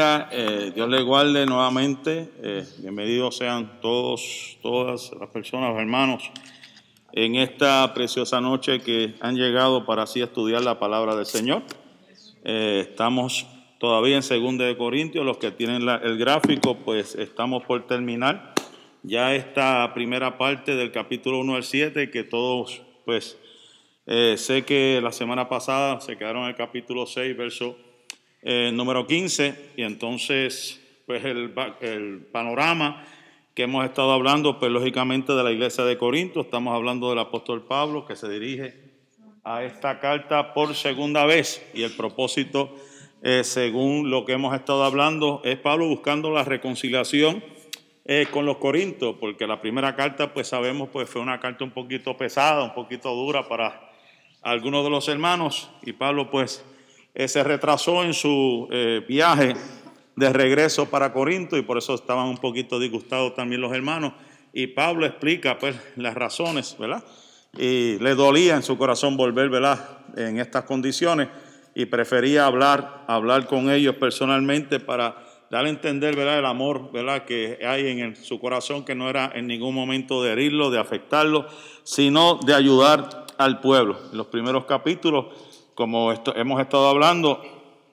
Eh, Dios le guarde nuevamente. Eh, bienvenidos sean todos, todas las personas, hermanos, en esta preciosa noche que han llegado para así estudiar la palabra del Señor. Eh, estamos todavía en Segunda de Corintios. Los que tienen el gráfico, pues estamos por terminar ya esta primera parte del capítulo 1 al 7, que todos, pues, sé que la semana pasada se quedaron en el capítulo 6, verso eh, número 15, y entonces, pues el, panorama que hemos estado hablando, pues lógicamente de la iglesia de Corinto, estamos hablando del apóstol Pablo que se dirige a esta carta por segunda vez, y el propósito, eh, según lo que hemos estado hablando, es Pablo buscando la reconciliación eh, con los Corintios, porque la primera carta, pues sabemos, pues fue una carta un poquito pesada, un poquito dura para algunos de los hermanos, y Pablo, pues, eh, se retrasó en su eh, viaje de regreso para Corinto y por eso estaban un poquito disgustados también los hermanos. Y Pablo explica pues las razones, ¿verdad? Y le dolía en su corazón volver, ¿verdad? En estas condiciones y prefería hablar, hablar con ellos personalmente para dar a entender, ¿verdad? El amor, ¿verdad? Que hay en su corazón que no era en ningún momento de herirlo, de afectarlo, sino de ayudar al pueblo. En los primeros capítulos como hemos estado hablando,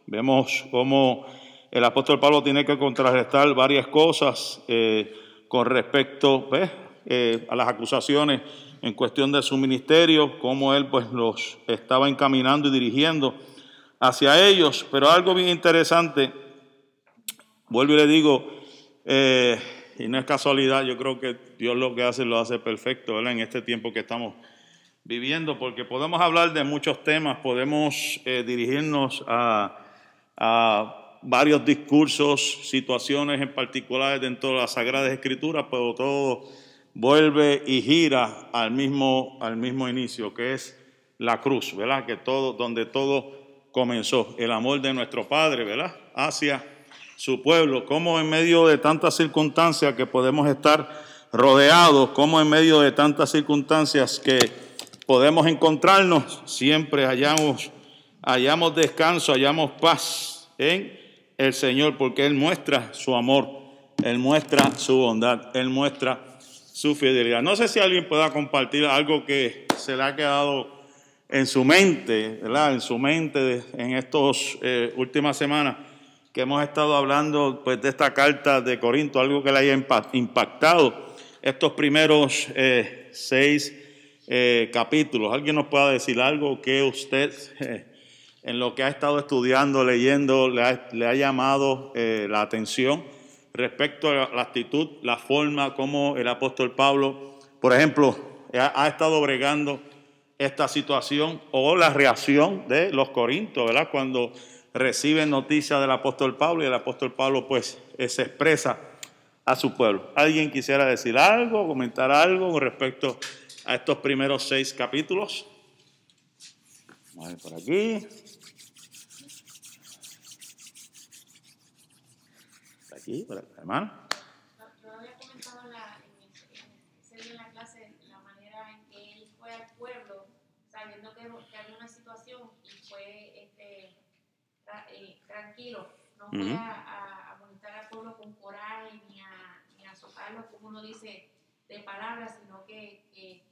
vemos cómo el apóstol Pablo tiene que contrarrestar varias cosas eh, con respecto eh, a las acusaciones en cuestión de su ministerio, cómo él pues los estaba encaminando y dirigiendo hacia ellos. Pero algo bien interesante, vuelvo y le digo, eh, y no es casualidad, yo creo que Dios lo que hace lo hace perfecto, En este tiempo que estamos viviendo, porque podemos hablar de muchos temas, podemos eh, dirigirnos a, varios discursos, situaciones en particulares dentro de las Sagradas Escrituras, pero todo vuelve y gira al mismo, al mismo inicio, que es la cruz, ¿verdad? Que todo, donde todo comenzó, el amor de nuestro Padre, ¿verdad? Hacia su pueblo, como en medio de tantas circunstancias que podemos estar rodeados, como en medio de tantas circunstancias que podemos encontrarnos, siempre hallamos, hallamos descanso, hallamos paz en el Señor, porque Él muestra su amor, Él muestra su bondad, Él muestra su fidelidad. No sé si alguien pueda compartir algo que se le ha quedado en su mente. En su mente en estas eh, últimas semanas que hemos estado hablando pues, de esta carta de Corinto, algo que le haya impactado estos primeros eh, seis eh, capítulos. ¿Alguien nos pueda decir algo que usted, eh, en lo que ha estado estudiando, leyendo, le ha, llamado eh, la atención respecto a la actitud, la forma como el apóstol Pablo, por ejemplo, ha, estado bregando esta situación o la reacción de los corintios, ¿verdad? Cuando reciben noticias del apóstol Pablo y el apóstol Pablo pues se expresa a su pueblo. ¿Alguien quisiera decir algo, comentar algo con respecto a estos primeros seis capítulos. Vamos a ver por aquí. Por aquí, por acá, hermano. Yo había comentado en, la, en, en la clase la manera en que él fue al pueblo sabiendo que, que había una situación y fue este, tra, eh, tranquilo. No fue uh -huh. a, a, molestar al pueblo con coraje ni a, ni a como uno dice, de palabras, sino que, que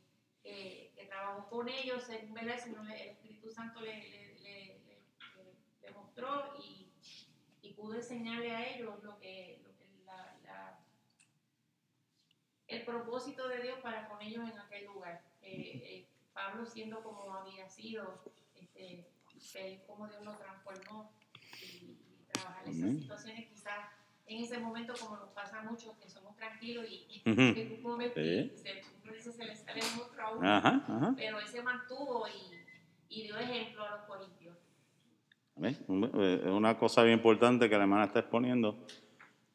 eh, que trabajó con ellos, según el Espíritu Santo le, le, le, le mostró y, y, pudo enseñarle a ellos lo que, lo que la, la, el propósito de Dios para con ellos en aquel lugar. Eh, eh, Pablo siendo como había sido, este, como Dios lo transformó y, y trabajar esas situaciones quizás en ese momento como nos pasa a muchos que somos tranquilos y, y en un momento se, se le sale el monstruo a uno, ajá, ajá. pero él se mantuvo y, y, dio ejemplo a los corintios. Una cosa bien importante que la hermana está exponiendo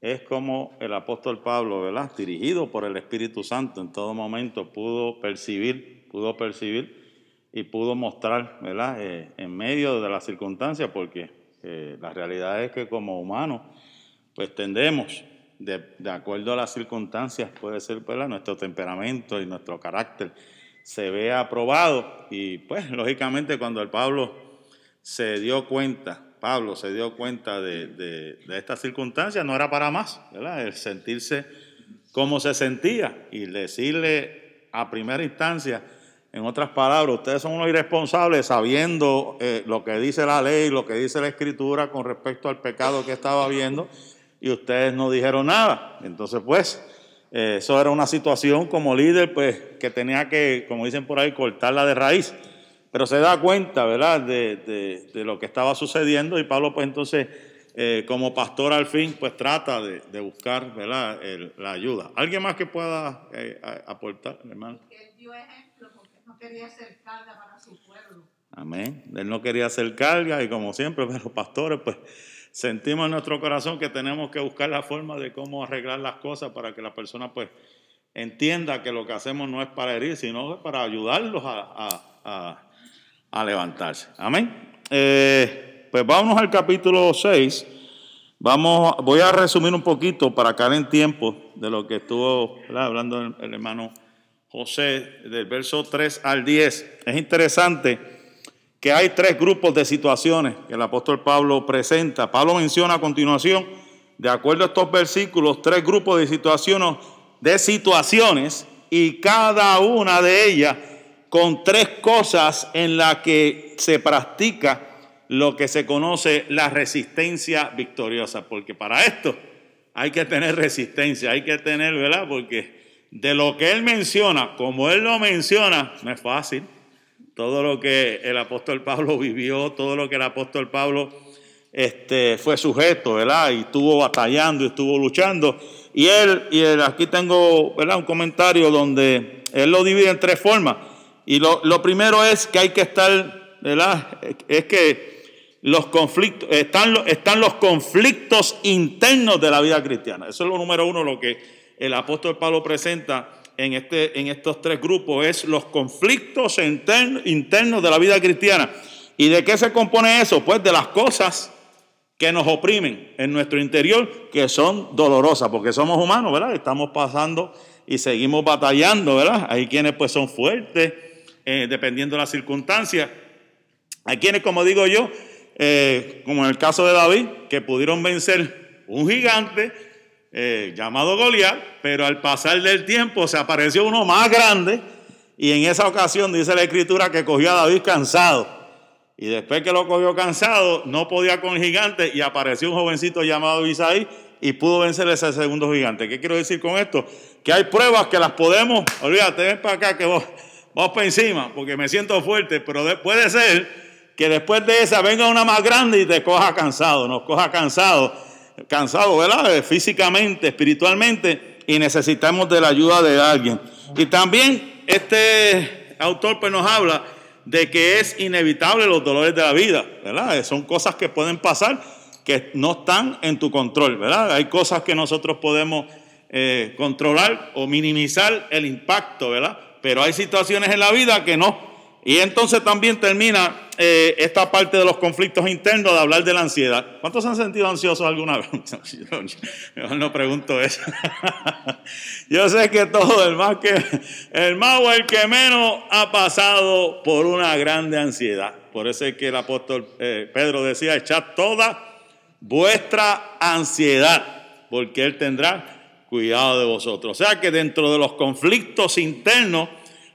es como el apóstol Pablo, ¿verdad? Dirigido por el Espíritu Santo en todo momento pudo percibir, pudo percibir y pudo mostrar, ¿verdad? Eh, en medio de las circunstancias, porque eh, la realidad es que como humanos, pues tendemos de, acuerdo a las circunstancias, puede ser ¿verdad? nuestro temperamento y nuestro carácter se ve aprobado. Y pues, lógicamente, cuando el Pablo se dio cuenta Pablo se dio cuenta de, de, de esta circunstancia, no era para más, ¿verdad? El sentirse como se sentía y decirle a primera instancia, en otras palabras, ustedes son unos irresponsables sabiendo eh, lo que dice la ley, lo que dice la escritura con respecto al pecado que estaba viendo y ustedes no dijeron nada. Entonces, pues, eh, eso era una situación como líder, pues, que tenía que, como dicen por ahí, cortarla de raíz. Pero se da cuenta, ¿verdad?, de, de, de lo que estaba sucediendo y Pablo, pues, entonces, eh, como pastor al fin, pues trata de, de buscar, ¿verdad?, el, la ayuda. ¿Alguien más que pueda eh, aportar, hermano? Él dio ejemplo porque no quería hacer carga para su pueblo. Amén. Él no quería hacer carga y como siempre, los pastores, pues, sentimos en nuestro corazón que tenemos que buscar la forma de cómo arreglar las cosas para que la persona, pues, entienda que lo que hacemos no es para herir, sino para ayudarlos a, a, a, levantarse. Amén. Eh, pues vámonos al capítulo 6. Vamos, voy a resumir un poquito para caer en tiempo de lo que estuvo hablando el, el hermano José, del verso 3 al 10. Es interesante que hay tres grupos de situaciones que el apóstol Pablo presenta. Pablo menciona a continuación, de acuerdo a estos versículos, tres grupos de situaciones, de situaciones y cada una de ellas con tres cosas en las que se practica lo que se conoce la resistencia victoriosa, porque para esto hay que tener resistencia, hay que tener, ¿verdad? Porque de lo que él menciona, como él lo menciona, no es fácil. Todo lo que el apóstol Pablo vivió, todo lo que el apóstol Pablo este, fue sujeto, ¿verdad? Y estuvo batallando y estuvo luchando. Y él, y él, aquí tengo, ¿verdad? Un comentario donde él lo divide en tres formas. Y lo, lo primero es que hay que estar, ¿verdad? Es que los conflictos, están, están los conflictos internos de la vida cristiana. Eso es lo número uno, lo que el apóstol Pablo presenta en, este, en estos tres grupos, es los conflictos internos, de la vida cristiana. ¿Y de qué se compone eso? Pues de las cosas que nos oprimen en nuestro interior, que son dolorosas, porque somos humanos, ¿verdad? Estamos pasando y seguimos batallando, ¿verdad? Hay quienes pues son fuertes, eh, dependiendo de las circunstancias. Hay quienes, como digo yo, eh, como en el caso de David, que pudieron vencer un gigante eh, llamado Goliat, pero al pasar del tiempo se apareció uno más grande y en esa ocasión dice la escritura que cogió a David cansado. Y después que lo cogió cansado, no podía con el gigante y apareció un jovencito llamado Isaí y pudo vencer ese segundo gigante. ¿Qué quiero decir con esto? Que hay pruebas que las podemos, olvídate, ven para acá que vos, vos para encima, porque me siento fuerte, pero de, puede ser que después de esa venga una más grande y te coja cansado, nos coja cansado, cansado, ¿verdad? Físicamente, espiritualmente, y necesitamos de la ayuda de alguien. Y también este autor pues nos habla de que es inevitable los dolores de la vida, ¿verdad? Son cosas que pueden pasar que no están en tu control, ¿verdad? Hay cosas que nosotros podemos eh, controlar o minimizar el impacto, ¿verdad? Pero hay situaciones en la vida que no. Y entonces también termina eh, esta parte de los conflictos internos de hablar de la ansiedad. ¿Cuántos se han sentido ansiosos alguna vez? Yo no pregunto eso. Yo sé que todo, el más, que, el más o el que menos ha pasado por una grande ansiedad. Por eso es que el apóstol eh, Pedro decía, echad toda vuestra ansiedad, porque Él tendrá cuidado de vosotros. O sea que dentro de los conflictos internos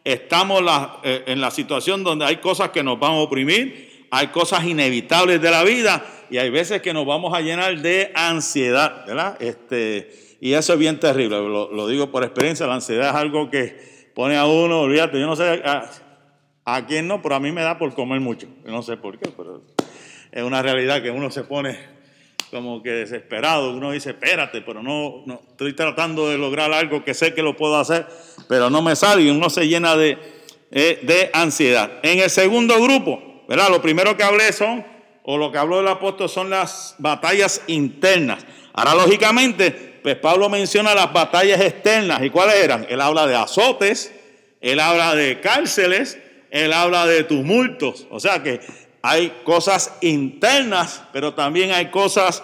estamos eh, en la situación donde hay cosas que nos van a oprimir, hay cosas inevitables de la vida y hay veces que nos vamos a llenar de ansiedad, ¿verdad? Este, y eso es bien terrible, lo, digo por experiencia, la ansiedad es algo que pone a uno, olvídate, yo no sé a, a quién no, pero a mí me da por comer mucho, no sé por qué, pero es una realidad que uno se pone como que desesperado. Uno dice, espérate, pero no, estoy tratando de lograr algo que sé que lo puedo hacer, pero no me sale y uno se llena de, eh, de ansiedad. En el segundo grupo, ¿verdad? Lo primero que hablé son, o lo que habló el apóstol son las batallas internas. Ahora, lógicamente, pues Pablo menciona las batallas externas. ¿Y cuáles eran? Él habla de azotes, él habla de cárceles, él habla de tumultos. O sea que hay cosas internas, pero también hay cosas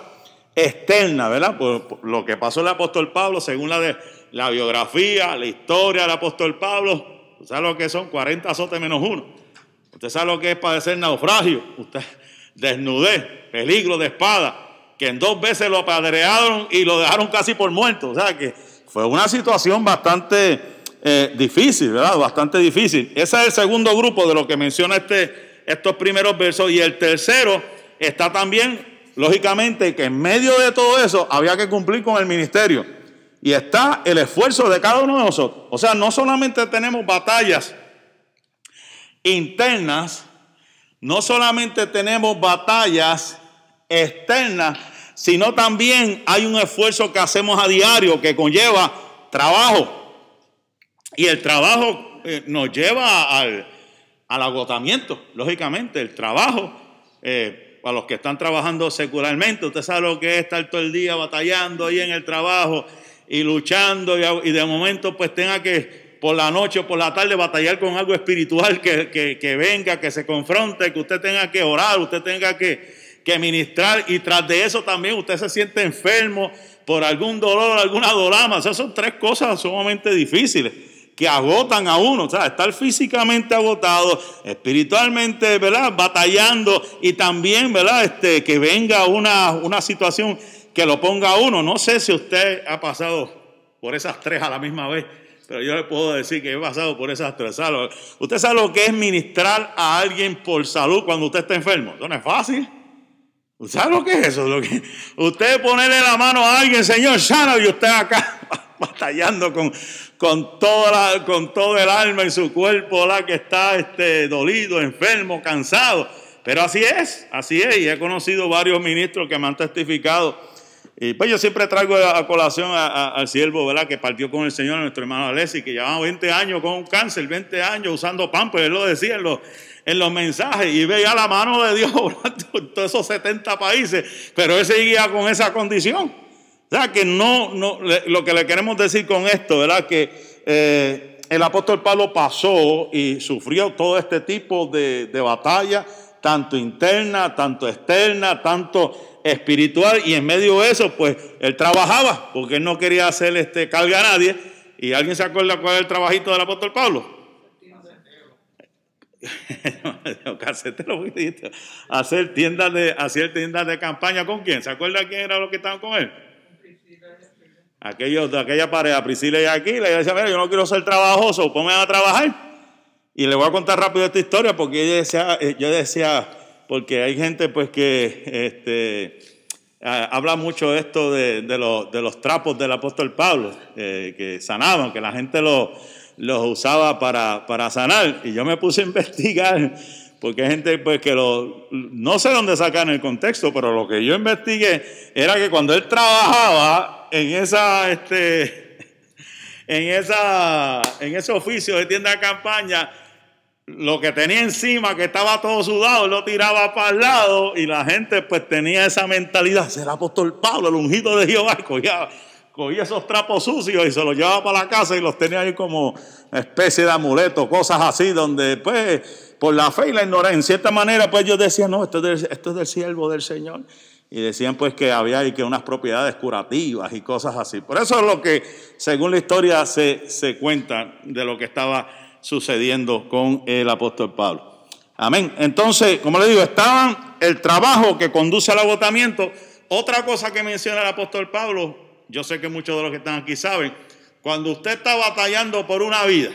externas, ¿verdad? Por, lo que pasó el apóstol Pablo, según la, de, la biografía, la historia del apóstol Pablo, ¿usted sabe lo que son? 40 azotes menos uno. Usted sabe lo que es padecer naufragio. Usted, desnudez, peligro de espada, que en dos veces lo apedrearon y lo dejaron casi por muerto. O sea que fue una situación bastante eh, difícil, ¿verdad? Bastante difícil. Ese es el segundo grupo de lo que menciona este, estos primeros versos. Y el tercero está también, lógicamente, que en medio de todo eso había que cumplir con el ministerio. Y está el esfuerzo de cada uno de nosotros. O sea, no solamente tenemos batallas internas, no solamente tenemos batallas externas, sino también hay un esfuerzo que hacemos a diario que conlleva trabajo. Y el trabajo eh, nos lleva al, agotamiento, lógicamente. El trabajo, eh, para los que están trabajando secularmente, usted sabe lo que es estar todo el día batallando ahí en el trabajo y luchando y, de momento pues tenga que por la noche o por la tarde batallar con algo espiritual que, que venga, que se confronte, que usted tenga que orar, usted tenga que, que ministrar y tras de eso también usted se siente enfermo por algún dolor, alguna dolama. esas son tres cosas sumamente difíciles que agotan a uno, o sea, estar físicamente agotado, espiritualmente, ¿verdad? Batallando y también, ¿verdad? Este, que venga una, una situación que lo ponga a uno. No sé si usted ha pasado por esas tres a la misma vez, pero yo le puedo decir que he pasado por esas tres. Usted sabe lo que es ministrar a alguien por salud cuando usted está enfermo. No es fácil. ¿Sabe lo que es eso? Lo que, usted ponerle la mano a alguien, Señor, sana, y usted acá batallando con, con, toda con todo el alma y su cuerpo la que está este, dolido, enfermo, cansado. Pero así es, así es. Y he conocido varios ministros que me han testificado. Y pues yo siempre traigo a colación al siervo, ¿verdad? Que partió con el Señor, nuestro hermano Alessi, que llevaba 20 años con un cáncer, 20 años usando pan, pues él lo decía en los, en los mensajes y veía la mano de Dios en todos esos 70 países, pero él seguía con esa condición. Sea, que no, no lo que le queremos decir con esto, ¿verdad? Que eh, el apóstol Pablo pasó y sufrió todo este tipo de, de batalla, tanto interna, tanto externa, tanto espiritual, y en medio de eso, pues él trabajaba, porque él no quería hacer este, carga a nadie. ¿Y alguien se acuerda cuál es el trabajito del apóstol Pablo? hacer tiendas de hacer tiendas de campaña con quién se acuerda quién era los que estaban con él de aquella pareja Priscila y Aquila decía mira yo no quiero ser trabajoso ponme a trabajar y le voy a contar rápido esta historia porque yo decía eh, yo decía porque hay gente pues que este habla mucho esto de, de, los, de los trapos del apóstol Pablo eh, que sanaban que la gente lo los usaba para sanar. Y yo me puse a investigar, porque hay gente pues, que lo, no sé dónde sacan el contexto, pero lo que yo investigué era que cuando él trabajaba en esa, este, en esa, en ese oficio de tienda de campaña, lo que tenía encima, que estaba todo sudado, lo tiraba para el lado y la gente pues tenía esa mentalidad, será apóstol Pablo, el ungido de Jehová, cogía cogía esos trapos sucios y se los llevaba para la casa y los tenía ahí como especie de amuleto, cosas así, donde pues por la fe y la ignorancia, en cierta manera pues ellos decían, no, esto es del, esto es del siervo del Señor. Y decían pues que había que unas propiedades curativas y cosas así. Por eso es lo que, según la historia, se, se cuenta de lo que estaba sucediendo con el apóstol Pablo. Amén. Entonces, como le digo, estaban el trabajo que conduce al agotamiento. Otra cosa que menciona el apóstol Pablo yo sé que muchos de los que están aquí saben, cuando usted está batallando por una vida,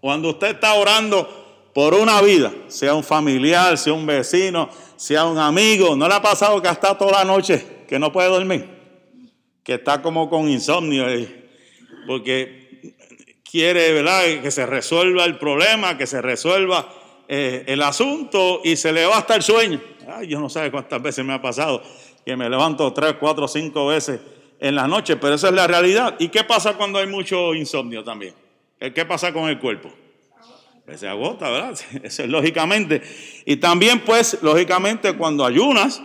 cuando usted está orando por una vida, sea un familiar, sea un vecino, sea un amigo, ¿no le ha pasado que hasta toda la noche que no puede dormir? Que está como con insomnio, porque quiere, ¿verdad?, que se resuelva el problema, que se resuelva eh, el asunto y se le va hasta el sueño. Ay, yo no sé cuántas veces me ha pasado que me levanto tres, cuatro, cinco veces en la noche, pero esa es la realidad. ¿Y qué pasa cuando hay mucho insomnio también? ¿Qué pasa con el cuerpo? Se agota, ¿verdad? Eso es lógicamente. Y también, pues, lógicamente, cuando ayunas,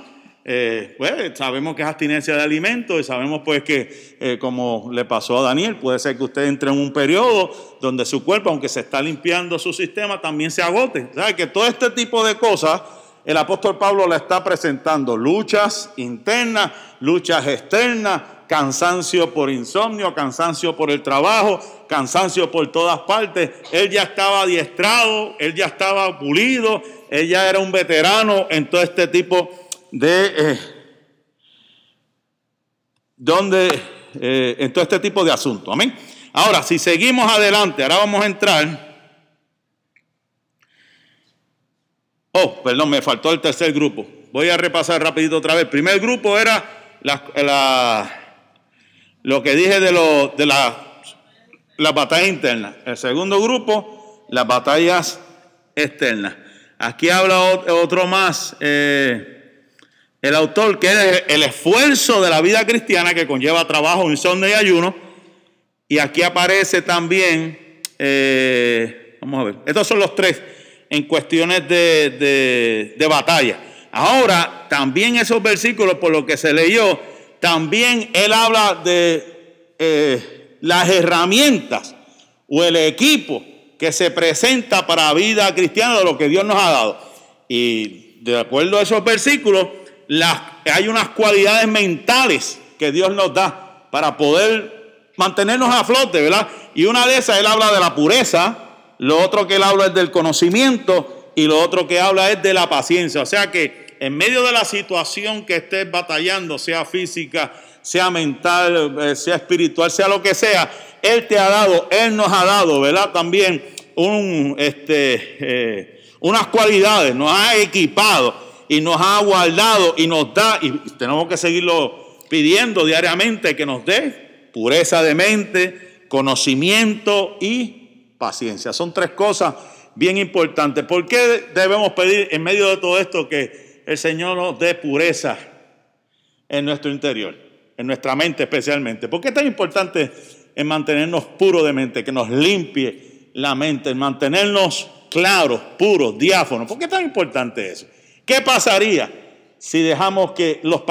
eh, pues sabemos que es abstinencia de alimentos y sabemos pues que eh, como le pasó a Daniel, puede ser que usted entre en un periodo donde su cuerpo, aunque se está limpiando su sistema, también se agote. ¿Sabe? Que todo este tipo de cosas el apóstol Pablo le está presentando luchas internas, luchas externas, cansancio por insomnio, cansancio por el trabajo, cansancio por todas partes. Él ya estaba adiestrado, él ya estaba pulido, él ya era un veterano en todo este tipo de... Eh, donde, eh, en todo este tipo de asuntos. Amén. Ahora, si seguimos adelante, ahora vamos a entrar. Oh, perdón, me faltó el tercer grupo. Voy a repasar rapidito otra vez. El primer grupo era la, lo que dije de, lo, de la, la batalla interna. El segundo grupo, las batallas externas. Aquí habla otro más, eh, el autor, que es el esfuerzo de la vida cristiana que conlleva trabajo, insomnio y ayuno. Y aquí aparece también, eh, vamos a ver, estos son los tres en cuestiones de, batalla. Ahora, también esos versículos, por lo que se leyó, también él habla de eh, las herramientas o el equipo que se presenta para la vida cristiana de lo que Dios nos ha dado. Y de acuerdo a esos versículos, hay unas cualidades mentales que Dios nos da para poder mantenernos a flote, ¿verdad? Y una de esas, él habla de la pureza, lo otro que él habla es del conocimiento y lo otro que habla es de la paciencia. O sea que en medio de la situación que estés batallando, sea física, sea mental, eh, sea espiritual, sea lo que sea, Él te ha dado, Él nos ha dado, ¿verdad? También este, eh, unas cualidades, nos ha equipado y nos ha guardado y nos da, y tenemos que seguirlo pidiendo diariamente, que nos dé pureza de mente, conocimiento y paciencia. Son tres cosas bien importantes. ¿Por qué debemos pedir en medio de todo esto que el Señor nos dé pureza en nuestro interior, en nuestra mente especialmente? ¿Por qué es tan importante en mantenernos puros de mente, que nos limpie la mente, en mantenernos claros, puros, diáfonos? ¿Por qué es tan importante eso? ¿Qué pasaría si dejamos que los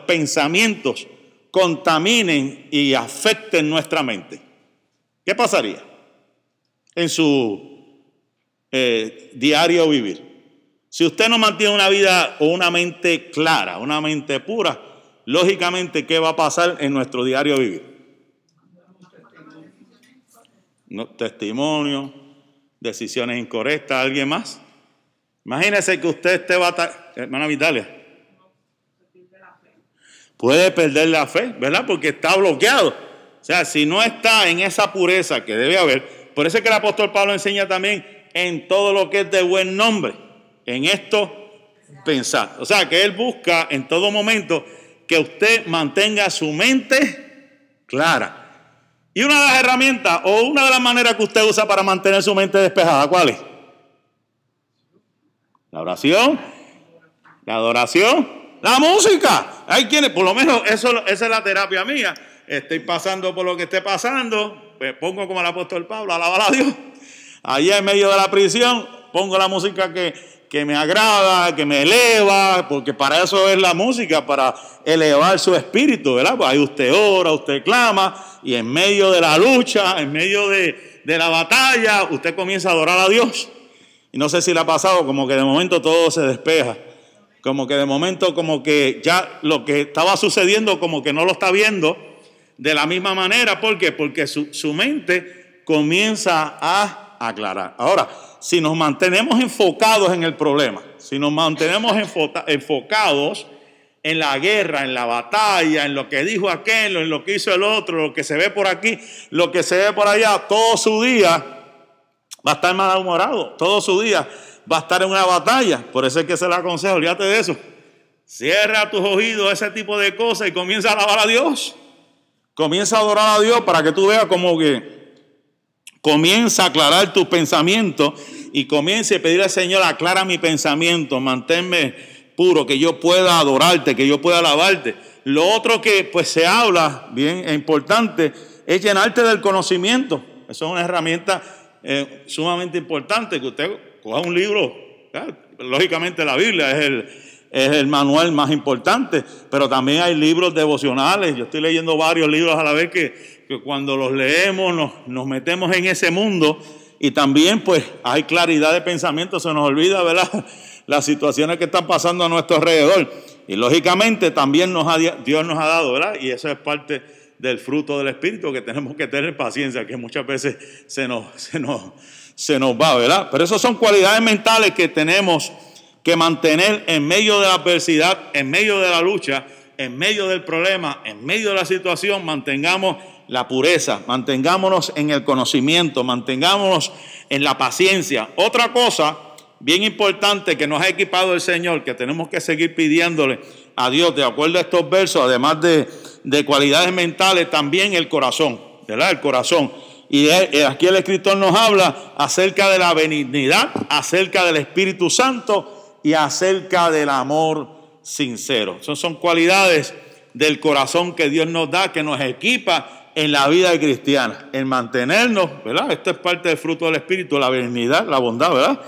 pensamientos contaminen y afecten nuestra mente? ¿Qué pasaría? en su eh, diario vivir. Si usted no mantiene una vida o una mente clara, una mente pura, lógicamente, ¿qué va a pasar en nuestro diario vivir? No, testimonio, decisiones incorrectas, ¿alguien más? Imagínese que usted esté batallando, hermana Vitalia, puede perder la fe, ¿verdad? Porque está bloqueado. O sea, si no está en esa pureza que debe haber, por eso es que el apóstol Pablo enseña también en todo lo que es de buen nombre. En esto pensar. O sea, que él busca en todo momento que usted mantenga su mente clara. Y una de las herramientas o una de las maneras que usted usa para mantener su mente despejada, ¿cuál es? La oración, la adoración, la música. Hay quienes, por lo menos eso, esa es la terapia mía. Estoy pasando por lo que esté pasando, pues, pongo como el apóstol Pablo, alabar a Dios. Allá en medio de la prisión, pongo la música que, que me agrada, que me eleva, porque para eso es la música, para elevar su espíritu, ¿verdad? Pues ahí usted ora, usted clama, y en medio de la lucha, en medio de, de la batalla, usted comienza a adorar a Dios. Y no sé si le ha pasado, como que de momento todo se despeja. Como que de momento, como que ya lo que estaba sucediendo, como que no lo está viendo de la misma manera. ¿Por qué? Porque su, mente comienza a aclarar. Ahora, si nos mantenemos enfocados en el problema, si nos mantenemos enfocados en la guerra, en la batalla, en lo que dijo aquel, en lo que hizo el otro, lo que se ve por aquí, lo que se ve por allá, todo su día va a estar malhumorado, todo su día va a estar en una batalla. Por eso es que se le aconseja, olvídate de eso. Cierra tus oídos ese tipo de cosas y comienza a alabar a Dios. Comienza a adorar a Dios para que tú veas como que comienza a aclarar tus pensamientos y comience a pedir al Señor, aclara mi pensamiento, manténme puro, que yo pueda adorarte, que yo pueda alabarte. Lo otro que pues se habla, bien importante, es llenarte del conocimiento. Eso es una herramienta eh, sumamente importante, que usted coja un libro, lógicamente la Biblia es el, es el manual más importante, pero también hay libros devocionales. Yo estoy leyendo varios libros a la vez que, cuando los leemos nos, metemos en ese mundo y también pues hay claridad de pensamiento, se nos olvida, ¿verdad? Las situaciones que están pasando a nuestro alrededor. Y lógicamente también Dios nos ha dado, ¿verdad? Y eso es parte del fruto del Espíritu, que tenemos que tener paciencia, que muchas veces se nos, se nos, se nos va, ¿verdad? Pero esas son cualidades mentales que tenemos que mantener en medio de la adversidad, en medio de la lucha, en medio del problema, en medio de la situación, mantengamos la pureza, mantengámonos en el conocimiento, mantengámonos en la paciencia. Otra cosa bien importante que nos ha equipado el Señor, que tenemos que seguir pidiéndole a Dios, de acuerdo a estos versos, además de, de cualidades mentales, también el corazón, ¿verdad? El corazón. Y aquí el escritor nos habla acerca de la benignidad, acerca del Espíritu Santo y acerca del amor sincero. Esas son cualidades del corazón que Dios nos da, que nos equipa en la vida cristiana, en mantenernos, ¿verdad? Esto es parte del fruto del Espíritu, la benignidad, la bondad, ¿verdad?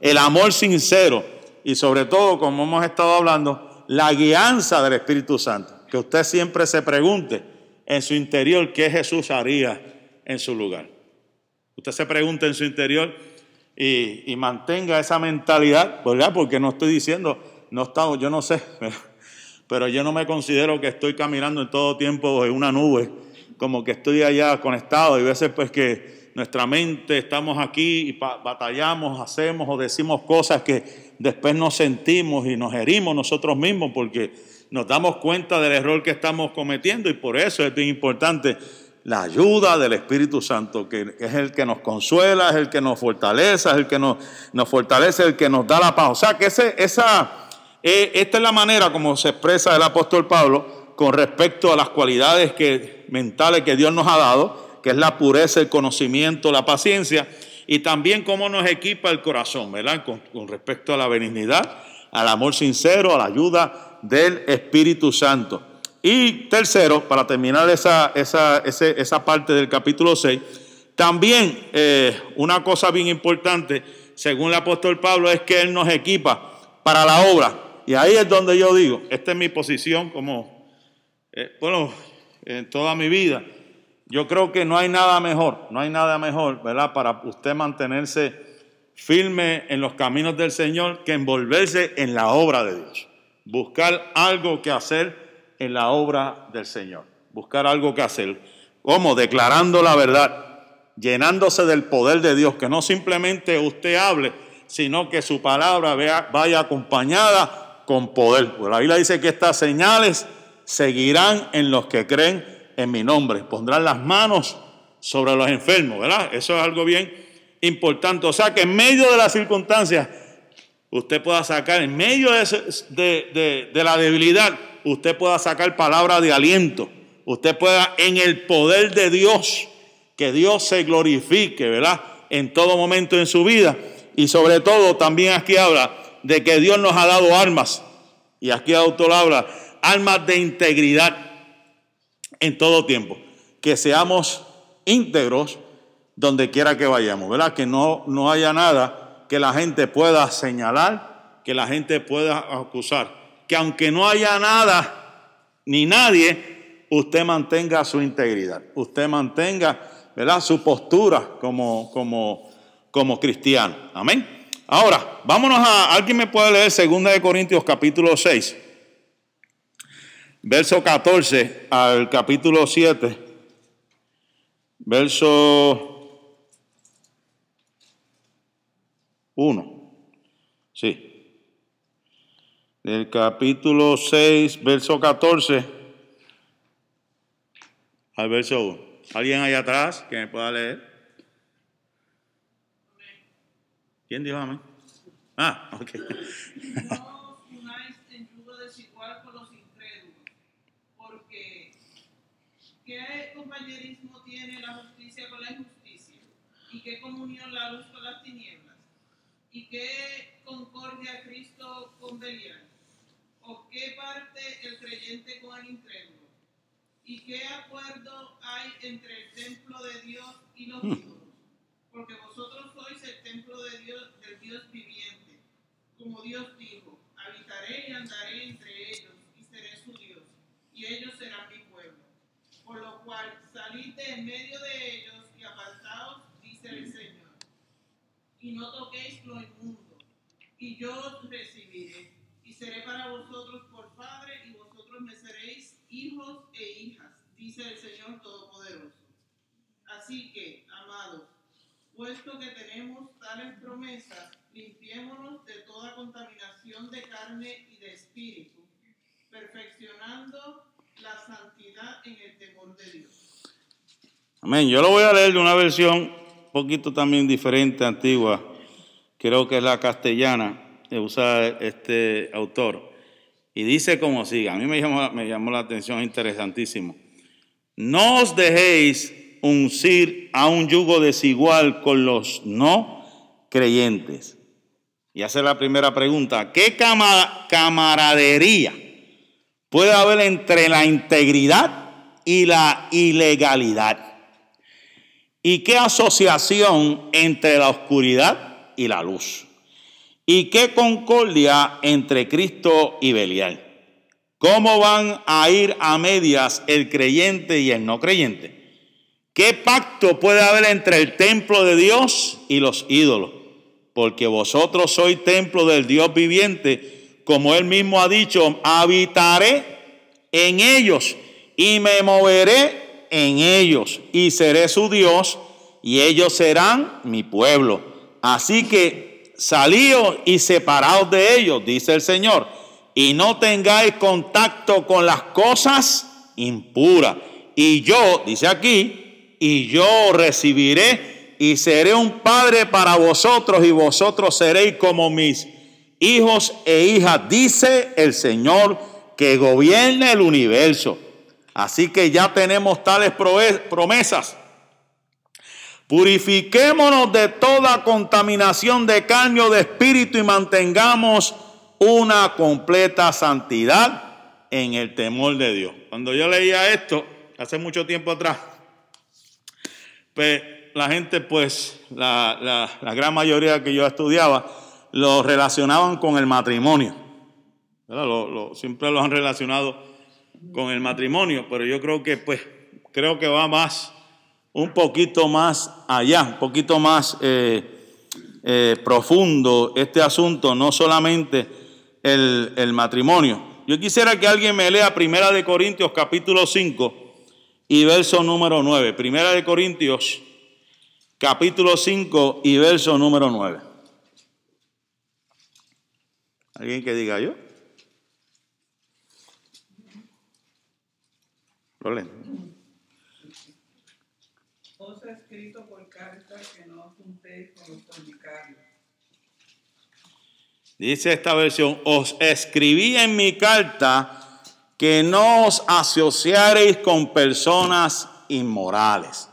El amor sincero y sobre todo, como hemos estado hablando, la guianza del Espíritu Santo. Que usted siempre se pregunte en su interior qué Jesús haría en su lugar. Usted se pregunte en su interior y, y mantenga esa mentalidad, ¿verdad? Porque no estoy diciendo no estamos, yo no sé, pero yo no me considero que estoy caminando en todo tiempo en una nube, como que estoy allá conectado. Y veces pues que nuestra mente estamos aquí y batallamos, hacemos o decimos cosas que después nos sentimos y nos herimos nosotros mismos porque nos damos cuenta del error que estamos cometiendo y por eso es bien importante la ayuda del Espíritu Santo, que es el que nos consuela, es el que nos fortalece, es el que nos, nos fortalece, el que nos da la paz. O sea que ese, esa eh, esta es la manera como se expresa el apóstol Pablo con respecto a las cualidades mentales que Dios nos ha dado, que es la pureza, el conocimiento, la paciencia, y también cómo nos equipa el corazón, ¿verdad? Con, respecto a la benignidad, al amor sincero, a la ayuda del Espíritu Santo. Y tercero, para terminar esa, esa, esa parte del capítulo 6, también eh, una cosa bien importante, según el apóstol Pablo, es que Él nos equipa para la obra. Y ahí es donde yo digo, esta es mi posición como, eh, bueno, en toda mi vida. Yo creo que no hay nada mejor, no hay nada mejor, ¿verdad? Para usted mantenerse firme en los caminos del Señor que envolverse en la obra de Dios. Buscar algo que hacer en la obra del Señor. Buscar algo que hacer. ¿Cómo? Declarando la verdad, llenándose del poder de Dios, que no simplemente usted hable, sino que su palabra vaya acompañada con poder. Pues la Biblia dice que estas señales seguirán en los que creen en mi nombre. Pondrán las manos sobre los enfermos, ¿verdad? Eso es algo bien importante. O sea que en medio de las circunstancias, usted pueda sacar, en medio de, de la debilidad, usted pueda sacar palabra de aliento. Usted pueda, en el poder de Dios, que Dios se glorifique, ¿verdad? En todo momento en su vida. Y sobre todo, también aquí habla de que Dios nos ha dado armas, y aquí autor habla, armas de integridad en todo tiempo, que seamos íntegros donde quiera que vayamos, ¿verdad? Que no, no haya nada que la gente pueda señalar, que la gente pueda acusar, que aunque no haya nada ni nadie, usted mantenga su integridad, usted mantenga, ¿verdad? Su postura como, como, como cristiano. Amén. Ahora, vámonos a, ¿alguien me puede leer 2 de Corintios capítulo 6? Verso 14 al capítulo 7. Verso 1. Sí. Del capítulo 6, verso 14 al verso 1. ¿Alguien ahí atrás que me pueda leer? ¿Quién dijo amén? Ah, ok. no unáis en yugo desigual con los incrédulos, porque ¿qué compañerismo tiene la justicia con la injusticia? ¿Y qué comunión la luz con las tinieblas? ¿Y qué concordia Cristo con Belial? ¿O qué parte el creyente con el incrédulo? ¿Y qué acuerdo hay entre el templo de Dios y los? Hmm porque vosotros sois el templo de Dios, del Dios viviente. Como Dios dijo, habitaré y andaré entre ellos y seré su Dios, y ellos serán mi pueblo. Por lo cual salid de en medio de ellos y apartaos, dice el Señor, y no toquéis lo inmundo, y yo os recibiré, y seré para vosotros por padre, y vosotros me seréis hijos e hijas, dice el Señor Todopoderoso. Así que, amados, puesto que tenemos tales promesas, limpiémonos de toda contaminación de carne y de espíritu, perfeccionando la santidad en el temor de Dios. Amén. Yo lo voy a leer de una versión poquito también diferente, antigua. Creo que es la castellana que usa este autor. Y dice como sigue. A mí me llamó, me llamó la atención, interesantísimo. No os dejéis uncir a un yugo desigual con los no creyentes. Y hace la primera pregunta. ¿Qué cama- camaradería puede haber entre la integridad y la ilegalidad? ¿Y qué asociación entre la oscuridad y la luz? ¿Y qué concordia entre Cristo y Belial? ¿Cómo van a ir a medias el creyente y el no creyente? ¿Qué pacto puede haber entre el templo de Dios y los ídolos? Porque vosotros sois templo del Dios viviente, como él mismo ha dicho, habitaré en ellos y me moveré en ellos y seré su Dios y ellos serán mi pueblo. Así que salíos y separaos de ellos, dice el Señor, y no tengáis contacto con las cosas impuras. Y yo, dice aquí, y yo recibiré y seré un padre para vosotros y vosotros seréis como mis hijos e hijas, dice el Señor que gobierna el universo. Así que ya tenemos tales promesas. Purifiquémonos de toda contaminación de carne o de espíritu y mantengamos una completa santidad en el temor de Dios. Cuando yo leía esto, hace mucho tiempo atrás, pues la gente, pues, la, gran mayoría que yo estudiaba, lo relacionaban con el matrimonio. Lo- lo- siempre lo han relacionado con el matrimonio, pero yo creo que, pues, creo que va más, un poquito más allá, un poquito más eh, eh, profundo este asunto, no solamente el, el matrimonio. Yo quisiera que alguien me lea Primera de Corintios capítulo 5 y verso número 9. Primera de Corintios capítulo 5 y verso número 9. ¿Alguien que diga yo? Os he escrito por carta que no os juntéis con los fornicarios. Dice esta versión, os escribí en mi carta que no os asociareis con personas inmorales.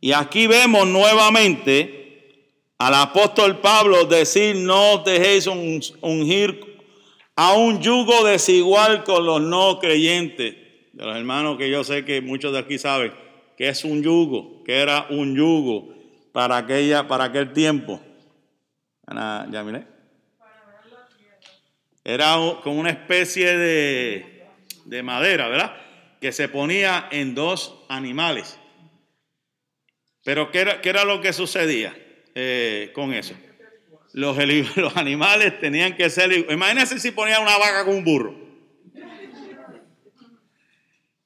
Y aquí vemos nuevamente al apóstol Pablo decir, no os dejéis un- ungir a un yugo desigual con los no creyentes. Los hermanos que yo sé que muchos de aquí saben que es un yugo, que era un yugo para, aquella, para aquel tiempo. Ana, ¿Ya miré? Era como una especie de, de madera, ¿verdad? Que se ponía en dos animales. Pero ¿qué era, qué era lo que sucedía eh, con eso? Los, los animales tenían que ser... Imagínense si ponían una vaca con un burro.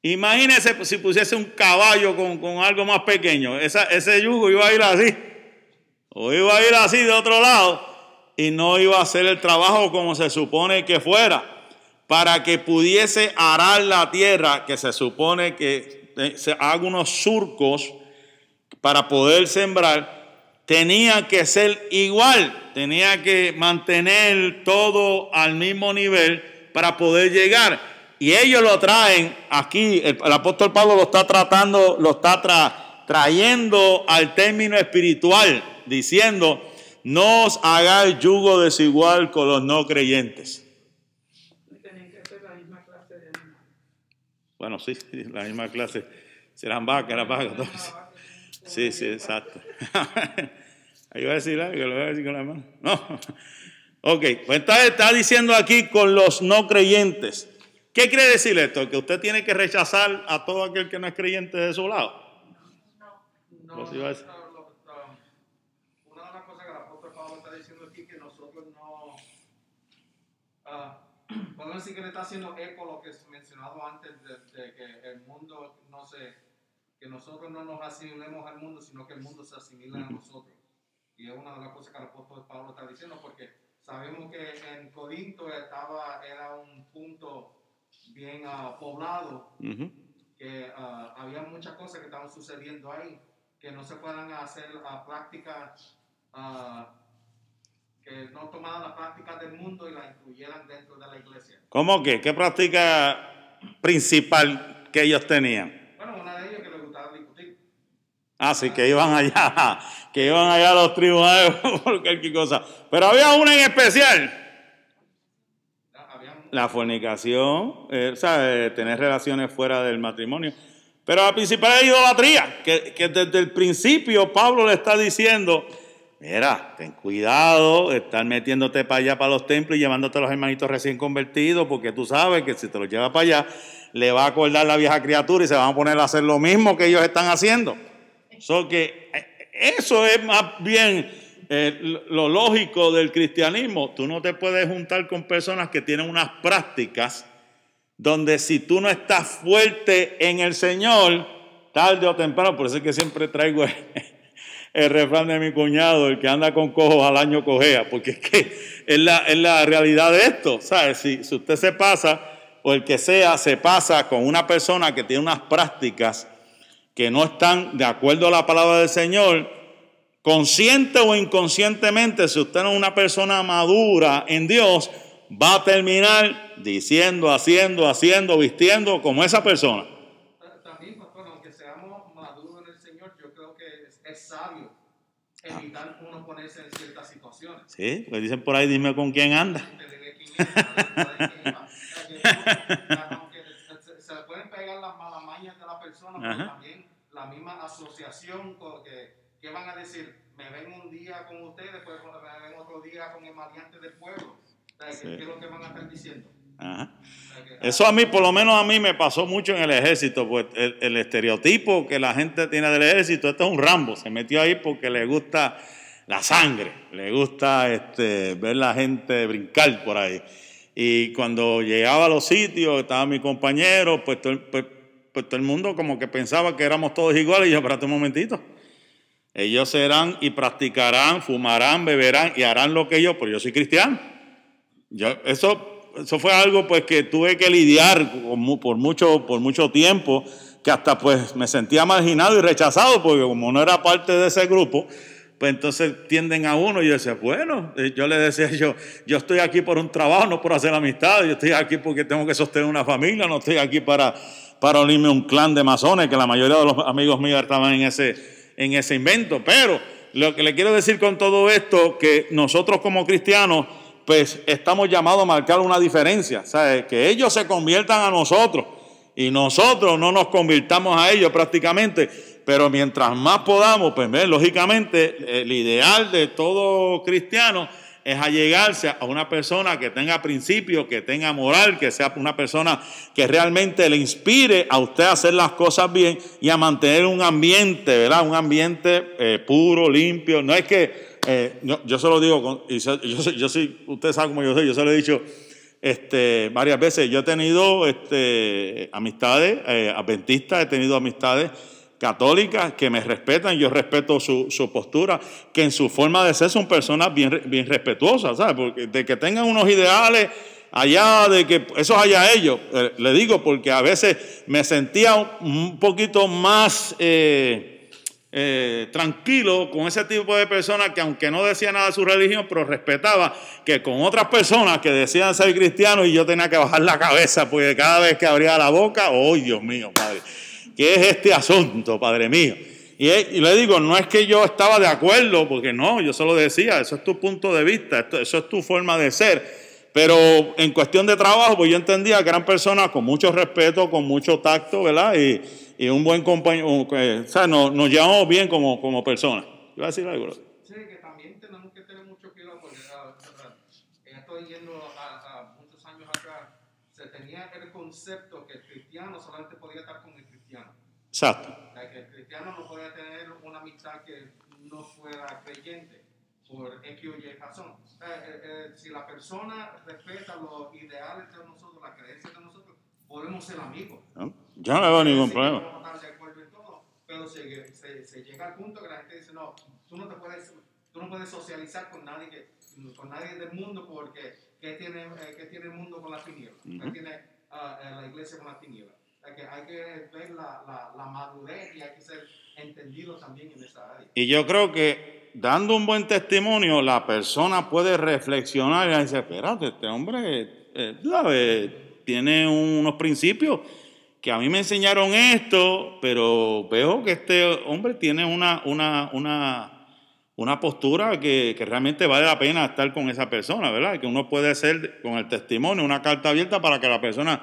Imagínense si pusiese un caballo con, con algo más pequeño. Esa- ese yugo iba a ir así. O iba a ir así de otro lado y no iba a hacer el trabajo como se supone que fuera. Para que pudiese arar la tierra, que se supone que eh, se haga unos surcos para poder sembrar, tenía que ser igual, tenía que mantener todo al mismo nivel para poder llegar. Y ellos lo traen aquí, el, apóstol Pablo lo está tratando, lo está tra- trayendo al término espiritual, diciendo, no os hagáis yugo desigual con los no creyentes. Bueno, sí, la misma clase. Serán vacas, eran vacas. Sí, sí, exacto. Ahí iba a decir algo, lo voy a decir con la mano. No. Ok, pues está, está diciendo aquí con los no creyentes. ¿Qué quiere decir esto? Que usted tiene que rechazar a todo aquel que no es creyente de su lado. No, Pues no, no, no. Una de las cosas que el apóstol Pablo está diciendo aquí que nosotros no, ah, podemos decir que le está haciendo eco lo que es mencionado antes de, de que el mundo no se, que nosotros no nos asimilemos al mundo, sino que el mundo se asimile a nosotros. Y es una de las cosas que el apóstol Pablo está diciendo, porque sabemos que en Corinto estaba, era un punto bien ah, poblado, Ujú. que ah, había muchas cosas que estaban sucediendo ahí, que no se puedan hacer ah, prácticas, que no tomaran las prácticas del mundo y las incluyeran dentro de la iglesia. ¿Cómo que? ¿Qué práctica principal que ellos tenían? Bueno, una de ellas que le gustaba discutir. Ah, sí, que iban allá, que iban allá a los tribunales por cualquier cosa. Pero había una en especial, la fornicación, eh, eh, tener relaciones fuera del matrimonio. Pero la principal es la idolatría, que, desde el principio Pablo le está diciendo, mira, ten cuidado de estar metiéndote para allá, para los templos y llevándote a los hermanitos recién convertidos, porque tú sabes que si te los llevas para allá, le va a acordar la vieja criatura y se van a poner a hacer lo mismo que ellos están haciendo. Que eh, eso es más bien eh, lo lógico del cristianismo. Tú no te puedes juntar con personas que tienen unas prácticas donde si tú no estás fuerte en el Señor, tarde o temprano, por eso es que siempre traigo el, refrán de mi cuñado, el que anda con cojos al año cojea, porque es que es la, es la realidad de esto, ¿sabes? Si, si usted se pasa, o el que sea, se pasa con una persona que tiene unas prácticas que no están de acuerdo a la palabra del Señor, consciente o inconscientemente, si usted no es una persona madura en Dios, va a terminar diciendo, haciendo, haciendo, vistiendo como esa persona. Ta- También, pastor, aunque seamos maduros en el Señor, yo creo que es, es sabio evitar uno ponerse en ciertas situaciones. Sí, le dicen por ahí, dime con quién anda. Se, pueden pegar las malas mañas de la persona, pero también la misma asociación con que, que van a decir, me ven un día con ustedes, después me ven otro día con el maleante del pueblo. O sea, que- Sí. ¿Qué es lo que van a estar diciendo? Ajá. Eso a mí, por lo menos a mí, me pasó mucho en el ejército, pues el, el estereotipo que la gente tiene del ejército, este es un Rambo, se metió ahí porque le gusta la sangre, le gusta este, ver la gente brincar por ahí. Y cuando llegaba a los sitios, estaba mi compañero, pues todo, el- pues, pues todo el mundo como que pensaba que éramos todos iguales, y yo, espérate un momentito. Ellos serán y practicarán, fumarán, beberán y harán lo que yo, pero yo soy cristiano. Eso, eso fue algo pues que tuve que lidiar por mucho, por mucho tiempo, que hasta pues me sentía marginado y rechazado, porque como no era parte de ese grupo, pues entonces tienden a uno y yo decía, bueno, eh, yo le decía yo, yo estoy aquí por un trabajo, no por hacer amistad, yo estoy aquí porque tengo que sostener una familia, no estoy aquí para, para unirme a un clan de masones, que la mayoría de los amigos míos estaban en ese, en ese invento. Pero lo que le quiero decir con todo esto, que nosotros como cristianos, pues estamos llamados a marcar una diferencia, ¿sabes? Que ellos se conviertan a nosotros y nosotros no nos convirtamos a ellos prácticamente, pero mientras más podamos, pues lógicamente el ideal de todo cristiano es allegarse a una persona que tenga principios, que tenga moral, que sea una persona que realmente le inspire a usted a hacer las cosas bien y a mantener un ambiente, ¿verdad? Un ambiente eh, puro, limpio. No es que, eh, yo, yo se lo digo, con- yo, yo soy, usted sabe cómo yo soy, yo se lo he dicho este, varias veces. Yo he tenido este, amistades eh, adventistas, he tenido amistades católicas que me respetan, yo respeto su, su postura, que en su forma de ser son personas bien, bien respetuosas, ¿sabes? Porque de que tengan unos ideales allá, de que eso es allá ellos, Eh, le digo porque a veces me sentía un, un poquito más... eh, eh, tranquilo con ese tipo de personas que aunque no decía nada de su religión, pero respetaba que con otras personas que decían ser cristianos y yo tenía que bajar la cabeza porque cada vez que abría la boca, oh Dios mío, Padre, ¿qué es este asunto, Padre mío? Y, y le digo, no es que yo estaba de acuerdo, porque no, yo solo decía, eso es tu punto de vista, esto- eso es tu forma de ser. Pero en cuestión de trabajo, pues yo entendía que eran personas con mucho respeto, con mucho tacto, ¿verdad? Y, y un buen compañero, o sea, nos, nos llevamos bien como, como personas. ¿Iba a decir algo? Sí, que también tenemos que tener mucho cuidado porque ah, estoy yendo a, a muchos años atrás, se tenía el concepto que el cristiano solamente podía estar con el cristiano. Exacto. Que el cristiano no podía tener una amistad que no fuera creyente. por X o Y razón. Eh, eh, eh, si la persona respeta los ideales de nosotros, las creencias de nosotros, podemos ser amigos. ¿no? Yo no veo ningún Sí, problema. estar de acuerdo en todo, pero se, se, se llega al punto que la gente dice, no, tú no te puedes, tú no puedes socializar con nadie, que, con nadie del mundo porque ¿qué tiene, eh, qué tiene el mundo con las tinieblas? ¿Qué Ujú. tiene ah, eh, la iglesia con las tinieblas? Que, hay que ver la, la, la madurez y hay que ser entendido también en esa área. Y yo creo que dando un buen testimonio, la persona puede reflexionar y decir, espérate, este hombre eh, tiene unos principios que a mí me enseñaron esto, pero veo que este hombre tiene una, una, una, una postura que, que realmente vale la pena estar con esa persona, ¿verdad? Que uno puede hacer con el testimonio una carta abierta para que la persona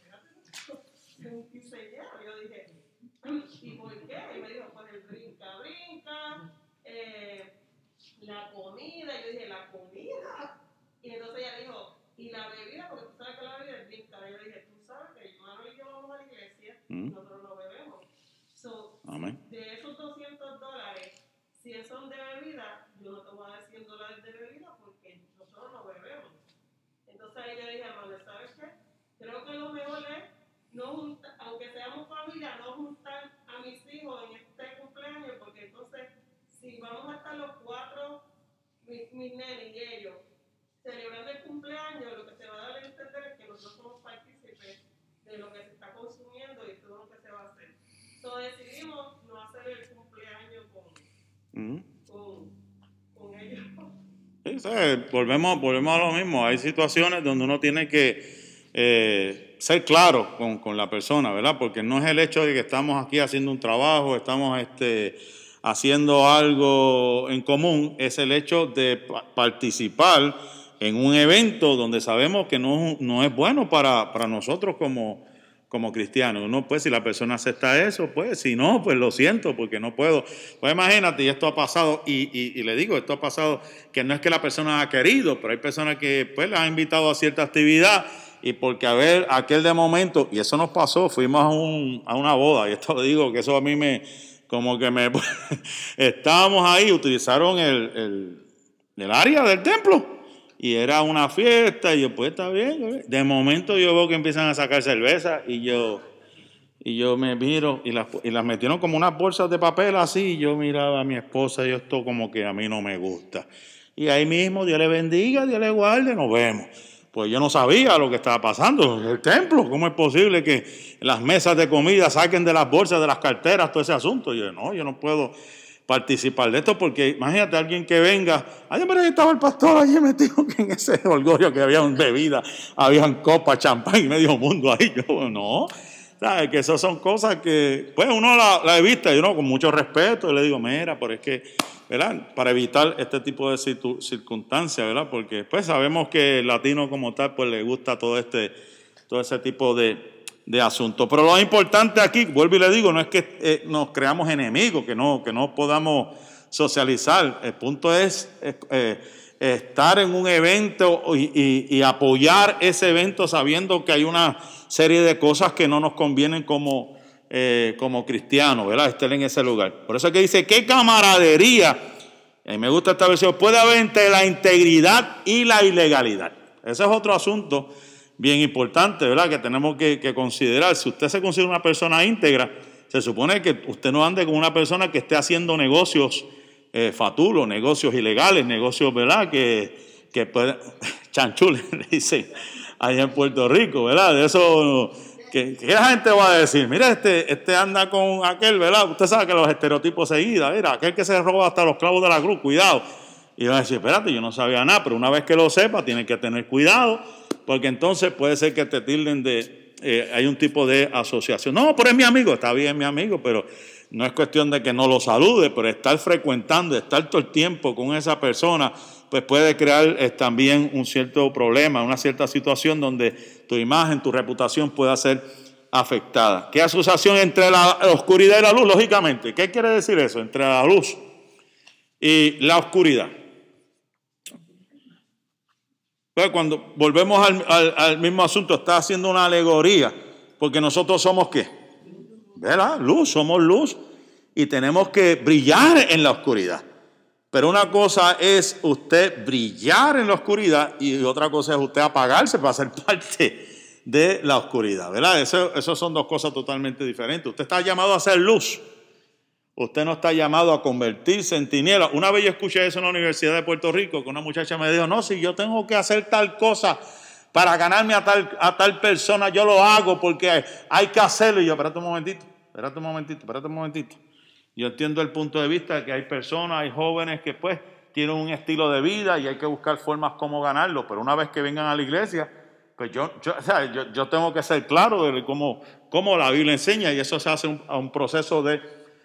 quinceañero. Yo dije, ¿y por qué? Y me dijo, pues el brinca, brinca, eh, la comida. Y yo dije, ¿la comida? Y entonces ella dijo, ¿y la bebida? Porque tú sabes que la bebida es brinca. Y yo dije, tú sabes que Manuel y yo vamos a la iglesia, Mm. nosotros no bebemos. So, de esos 200 dólares, si son de bebida, yo no te voy a dar 100 dólares de bebida porque nosotros no bebemos. Entonces le dije Manuel, ¿sabes qué? Creo que lo mejor es, no junta- aunque seamos familia, no juntar a mis hijos en este cumpleaños porque entonces, si vamos a estar los cuatro, mis, mis nenes y ellos, celebrando el cumpleaños, lo que se va a dar a entender es que nosotros somos partícipes de lo que se está consumiendo y todo lo que se va a hacer. Entonces decidimos no hacer el cumpleaños con, Mm. con, con ellos. Sí. Volvemos, volvemos a lo mismo. Hay situaciones donde uno tiene que eh, ser claro con, con la persona, ¿verdad? Porque no es el hecho de que estamos aquí haciendo un trabajo, estamos este, haciendo algo en común, es el hecho de pa- participar en un evento donde sabemos que no, no es bueno para, para nosotros como, como cristianos. No, pues si la persona acepta eso, pues si no, pues lo siento, porque no puedo. Pues imagínate, y esto ha pasado, y, y- y le digo, esto ha pasado, que no es que la persona ha querido, pero hay personas que pues la han invitado a cierta actividad y porque a ver, aquel de momento, y eso nos pasó, fuimos a, un- a una boda, y esto digo que eso a mí me, como que me, estábamos ahí, utilizaron el, el, el área del templo. Y era una fiesta, y yo, pues está bien. De momento yo veo que empiezan a sacar cerveza, y yo, y yo me miro, y las, y las metieron como unas bolsas de papel así, y yo miraba a mi esposa, y esto como que a mí no me gusta. Y ahí mismo, Dios le bendiga, Dios le guarde, nos vemos. Pues yo no sabía lo que estaba pasando. El templo, ¿cómo es posible que las mesas de comida saquen de las bolsas, de las carteras, todo ese asunto? Yo, no, yo no puedo participar de esto porque imagínate alguien que venga, ay, pero ahí estaba el pastor allí metido en ese orgullo que había bebida, habían copas, champán y medio mundo ahí. Yo, no, ¿sabes? Que esas son cosas que, pues uno la, la evita, y uno con mucho respeto, y le digo, mira, pero es que, ¿verdad? Para evitar este tipo de circunstancias, ¿verdad? Porque pues sabemos que el latino como tal, pues le gusta todo este, todo ese tipo de, de asuntos. Pero lo importante aquí, vuelvo y le digo, no es que eh, nos creamos enemigos, que no, que no podamos socializar. El punto es eh, estar en un evento y apoyar ese evento sabiendo que hay una serie de cosas que no nos convienen como, eh, como cristianos, ¿verdad? Estar en ese lugar. Por eso es que dice, ¿qué camaradería? Me gusta esta versión, puede haber entre la integridad y la ilegalidad. Ese es otro asunto bien importante, ¿verdad? Que tenemos que, considerar. Si usted se considera una persona íntegra, se supone que usted no ande con una persona que esté haciendo negocios eh, fatulos, negocios ilegales, negocios, ¿verdad? Que, que puede, chanchules, le dicen, allá en Puerto Rico, ¿verdad? De eso, que la gente va a decir, mira, este, este anda con aquel, ¿verdad? Usted sabe que los estereotipos seguidas, mira, aquel que se roba hasta los clavos de la cruz, cuidado. Y va a decir, espérate, yo no sabía nada, pero una vez que lo sepa, tiene que tener cuidado, porque entonces puede ser que te tilden de, eh, hay un tipo de asociación. No, pero es mi amigo, está bien mi amigo, pero no es cuestión de que no lo salude, pero estar frecuentando, estar todo el tiempo con esa persona pues puede crear eh, también un cierto problema, una cierta situación donde tu imagen, tu reputación pueda ser afectada. ¿Qué asociación entre la oscuridad y la luz? Lógicamente, ¿qué quiere decir eso? Entre la luz y la oscuridad. Pues cuando volvemos al, al- al mismo asunto, está haciendo una alegoría, porque nosotros somos qué? ¿Verdad? Luz, somos luz y tenemos que brillar en la oscuridad. Pero una cosa es usted brillar en la oscuridad y otra cosa es usted apagarse para ser parte de la oscuridad, ¿verdad? Eso, eso son dos cosas totalmente diferentes. Usted está llamado a ser luz. Usted no está llamado a convertirse en tinieblas. Una vez yo escuché eso en la Universidad de Puerto Rico, que una muchacha me dijo, no, si yo tengo que hacer tal cosa para ganarme a tal, a tal persona, yo lo hago porque hay, hay que hacerlo. Y yo, espérate un momentito, espérate un momentito, espérate un momentito. Yo entiendo el punto de vista de que hay personas, hay jóvenes que pues tienen un estilo de vida y hay que buscar formas como ganarlo, pero una vez que vengan a la iglesia, pues yo, yo, yo tengo que ser claro de cómo, cómo la Biblia enseña y eso se hace un- a un proceso de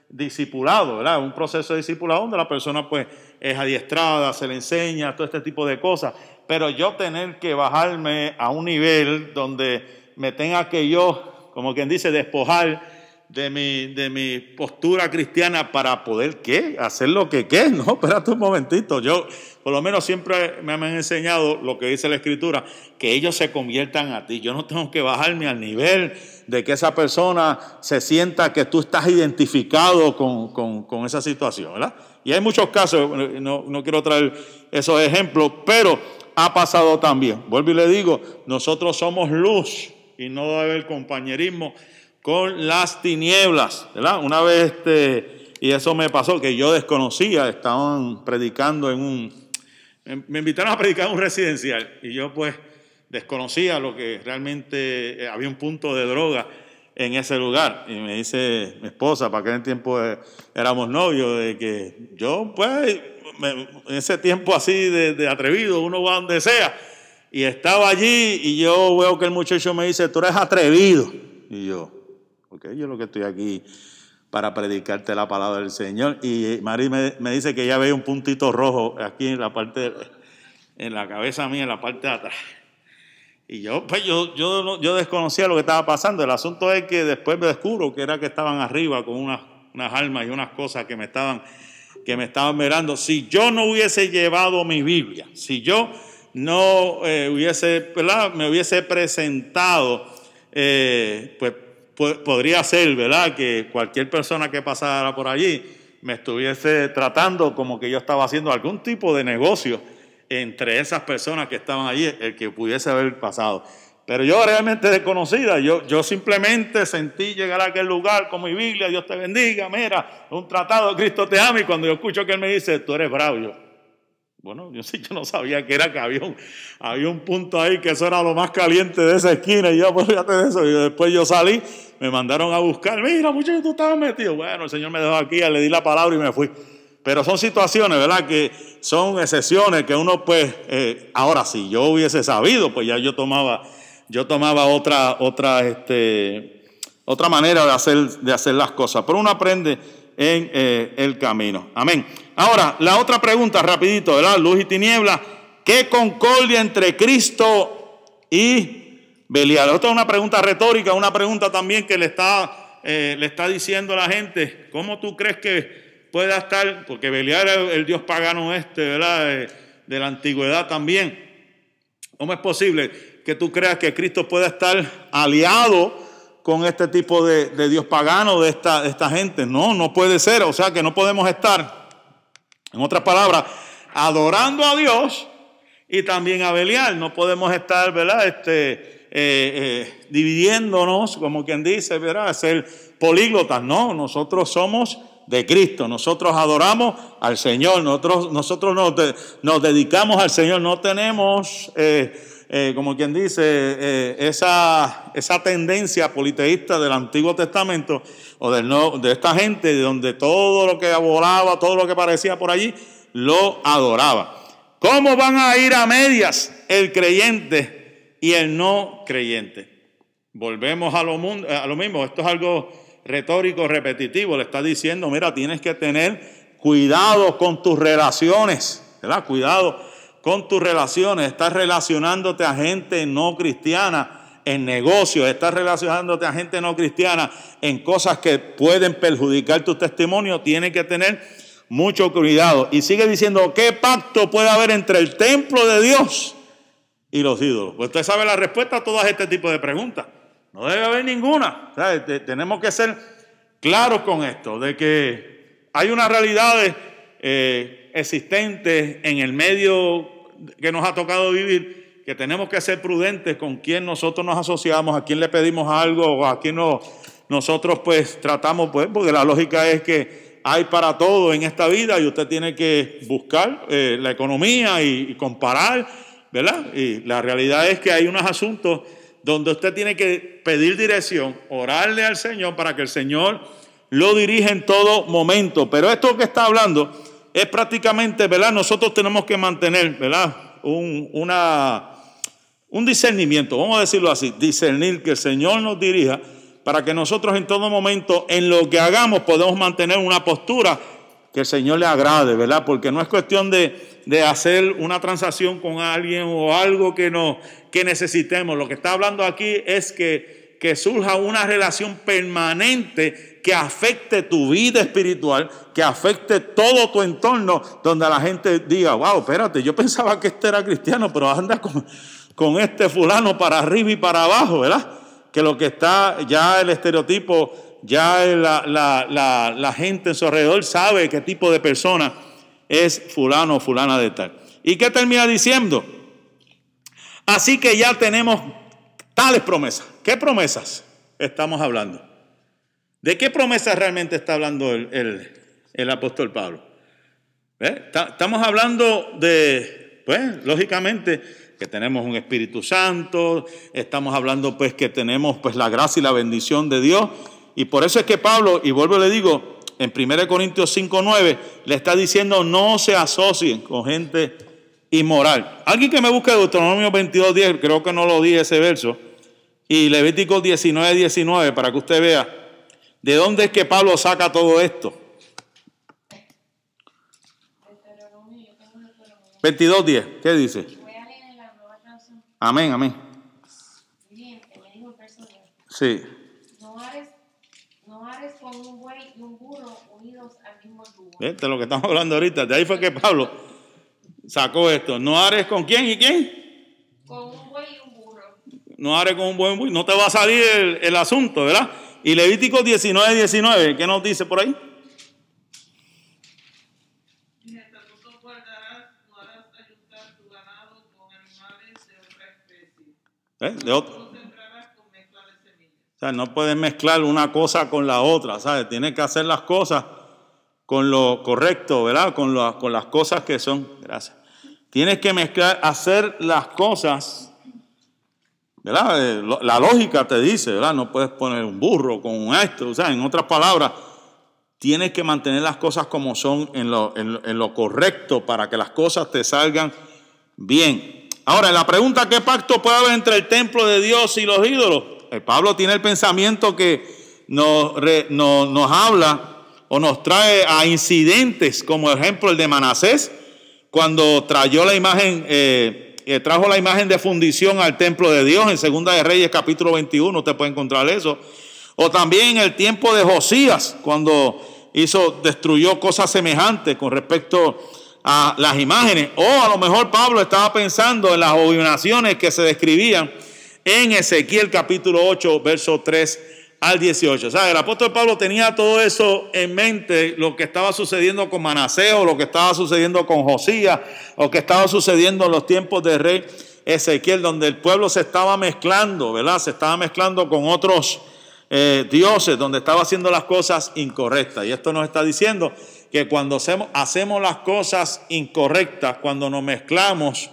discipulado, ¿verdad? Un proceso de discipulado donde la persona pues es adiestrada, se le enseña todo este tipo de cosas, pero yo tener que bajarme a un nivel donde me tenga que yo, como quien dice, despojar de mi, de mi postura cristiana para poder, ¿qué? Hacer lo que, ¿qué? No, espérate un momentito. Yo, por lo menos siempre me han enseñado lo que dice la Escritura, que ellos se conviertan a ti. Yo no tengo que bajarme al nivel de que esa persona se sienta que tú estás identificado con, con- con esa situación, ¿verdad? Y hay muchos casos, no, no quiero traer esos ejemplos, pero ha pasado también. Vuelvo y le digo, nosotros somos luz y no debe haber compañerismo con las tinieblas, ¿verdad? Una vez, este, y eso me pasó, que yo desconocía, estaban predicando en un, me- invitaron a predicar en un residencial y yo pues desconocía lo que realmente eh, había un punto de droga en ese lugar. Y me dice mi esposa, para aquel tiempo eh, éramos novios, de que yo pues en ese tiempo así de, de atrevido, uno va donde sea. Y estaba allí y yo veo que el muchacho me dice, tú eres atrevido. Y yo, ok, yo lo que estoy aquí para predicarte la palabra del Señor. Y María me, me dice que ya ve un puntito rojo aquí en la parte, en la cabeza mía, en la parte de atrás. Y yo, pues yo, yo, yo desconocía lo que estaba pasando. El asunto es que después me descubro que era que estaban arriba con unas, unas armas y unas cosas que me estaban, que me estaban mirando. Si yo no hubiese llevado mi Biblia, si yo no eh, hubiese, ¿verdad? me hubiese presentado, eh, pues podría ser, ¿verdad? Que cualquier persona que pasara por allí me estuviese tratando como que yo estaba haciendo algún tipo de negocio entre esas personas que estaban allí, el que pudiese haber pasado. Pero yo realmente desconocida, yo, yo simplemente sentí llegar a aquel lugar con mi Biblia, Dios te bendiga, mira, un tratado, Cristo te ama, y cuando yo escucho que Él me dice, tú eres bravo, yo, bueno, yo yo no sabía que era que había un, había un punto ahí que eso era lo más caliente de esa esquina y yo, pues fíjate de eso. Y después yo salí, me mandaron a buscar, mira, muchacho, tú estabas metido. Bueno, el Señor me dejó aquí, le di la palabra y me fui. Pero son situaciones, ¿verdad? Que son excepciones que uno, pues, eh, ahora si yo hubiese sabido, pues ya yo tomaba, yo tomaba otra, otra, este, otra manera de hacer, de hacer las cosas. Pero uno aprende en eh, el camino. Amén. Ahora, la otra pregunta, rapidito, ¿verdad? Luz y tiniebla. ¿Qué concordia entre Cristo y Belial? Esta es una pregunta retórica, una pregunta también que le está, eh, le está diciendo a la gente. ¿Cómo tú crees que pueda estar? Porque Belial era el dios pagano este, ¿verdad? De, de la antigüedad también. ¿Cómo es posible que tú creas que Cristo pueda estar aliado con este tipo de, Dios pagano, de esta, esta gente? No, no puede ser. O sea que no podemos estar, en otras palabras, adorando a Dios y también a Belial. No podemos estar, ¿verdad? Este, eh, eh, dividiéndonos, como quien dice, ¿verdad? Ser políglotas. No, nosotros somos de Cristo. Nosotros adoramos al Señor. Nosotros, nosotros nos, nos dedicamos al Señor. No tenemos, eh, eh, como quien dice, eh, esa, esa tendencia politeísta del Antiguo Testamento o del no- de esta gente donde todo lo que volaba, todo lo que parecía por allí, lo adoraba. ¿Cómo van a ir a medias el creyente y el no creyente? Volvemos a lo, a lo mismo. Esto es algo retórico, repetitivo. Le está diciendo, mira, tienes que tener cuidado con tus relaciones, ¿verdad? Cuidado con tus relaciones, estás relacionándote a gente no cristiana en negocios, estás relacionándote a gente no cristiana en cosas que pueden perjudicar tu testimonio, tienes que tener mucho cuidado. Y sigue diciendo, ¿qué pacto puede haber entre el templo de Dios y los ídolos? Pues usted sabe la respuesta a todas este tipo de preguntas. No debe haber ninguna. tenemos que ser claros con esto, de que hay unas realidades eh, existentes en el medio que nos ha tocado vivir, que tenemos que ser prudentes con quién nosotros nos asociamos, a quién le pedimos algo o a quién nosotros pues tratamos, pues, porque la lógica es que hay para todo en esta vida y usted tiene que buscar eh, la economía y, y comparar, ¿verdad? Y la realidad es que hay unos asuntos donde usted tiene que pedir dirección, orarle al Señor para que el Señor lo dirija en todo momento. Pero esto que está hablando es prácticamente, ¿verdad? Nosotros tenemos que mantener, ¿verdad? Un, discernimiento, vamos a decirlo así, discernir que el Señor nos dirija para que nosotros en todo momento, en lo que hagamos, podamos mantener una postura que el Señor le agrade, ¿verdad? Porque no es cuestión de, de hacer una transacción con alguien o algo que, no, que necesitemos. Lo que está hablando aquí es que, que surja una relación permanente que afecte tu vida espiritual, que afecte todo tu entorno, donde la gente diga, wow, espérate, yo pensaba que este era cristiano, pero anda con, este fulano para arriba y para abajo, ¿verdad? Que lo que está, ya el estereotipo, ya la, la, la, la gente en su alrededor sabe qué tipo de persona es fulano o fulana de tal. ¿Y qué termina diciendo? Así que ya tenemos tales promesas. ¿Qué promesas estamos hablando? ¿De qué promesa realmente está hablando el, apóstol Pablo? Estamos hablando de, pues, lógicamente, que tenemos un Espíritu Santo, estamos hablando pues que tenemos pues la gracia y la bendición de Dios, y por eso es que Pablo, y vuelvo y le digo, en 1 Corintios 5.9, le está diciendo no se asocien con gente inmoral. Alguien que me busque Deuteronomio 22.10, creo que no lo di ese verso, y Levítico 19.19, 19, para que usted vea ¿De dónde es que Pablo saca todo esto? 22.10, ¿qué dice? Amén, amén. Sí. No hares, no hares con un buey y un burro unidos al mismo yugo. Lo que estamos hablando ahorita. De ahí fue que Pablo sacó esto. No hares con quién y quién? Con un buey y un burro. No hares con un buey y un burro. No te va a salir el, el asunto, ¿verdad? Y Levítico 19, 19, ¿qué nos dice por ahí? ¿Eh? De otro. O sea, no puedes mezclar una cosa con la otra, ¿sabes? Tienes que hacer las cosas con lo correcto, ¿verdad? Con, lo, con las cosas que son. Gracias. Tienes que mezclar, hacer las cosas eh, la lógica te dice, ¿verdad? No puedes poner un burro con esto. O sea, en otras palabras, tienes que mantener las cosas como son en lo, en lo correcto para que las cosas te salgan bien. Ahora, la pregunta, ¿qué pacto puede haber entre el templo de Dios y los ídolos? El Pablo tiene el pensamiento que nos, nos habla o nos trae a incidentes, como ejemplo el de Manasés, cuando trayó la imagen eh, trajo la imagen de fundición al templo de Dios en Segunda de Reyes capítulo 21, usted puede encontrar eso. O también en el tiempo de Josías, cuando hizo, destruyó cosas semejantes con respecto a las imágenes. O a lo mejor Pablo estaba pensando en las abominaciones que se describían en Ezequiel capítulo 8, verso 3 al 18. O sea, el apóstol Pablo tenía todo eso en mente, lo que estaba sucediendo con Manaseo, lo que estaba sucediendo con Josías, o que estaba sucediendo en los tiempos de rey Ezequiel, donde el pueblo se estaba mezclando, ¿verdad? Se estaba mezclando con otros eh, dioses, donde estaba haciendo las cosas incorrectas. Y esto nos está diciendo que cuando hacemos, hacemos las cosas incorrectas, cuando nos mezclamos,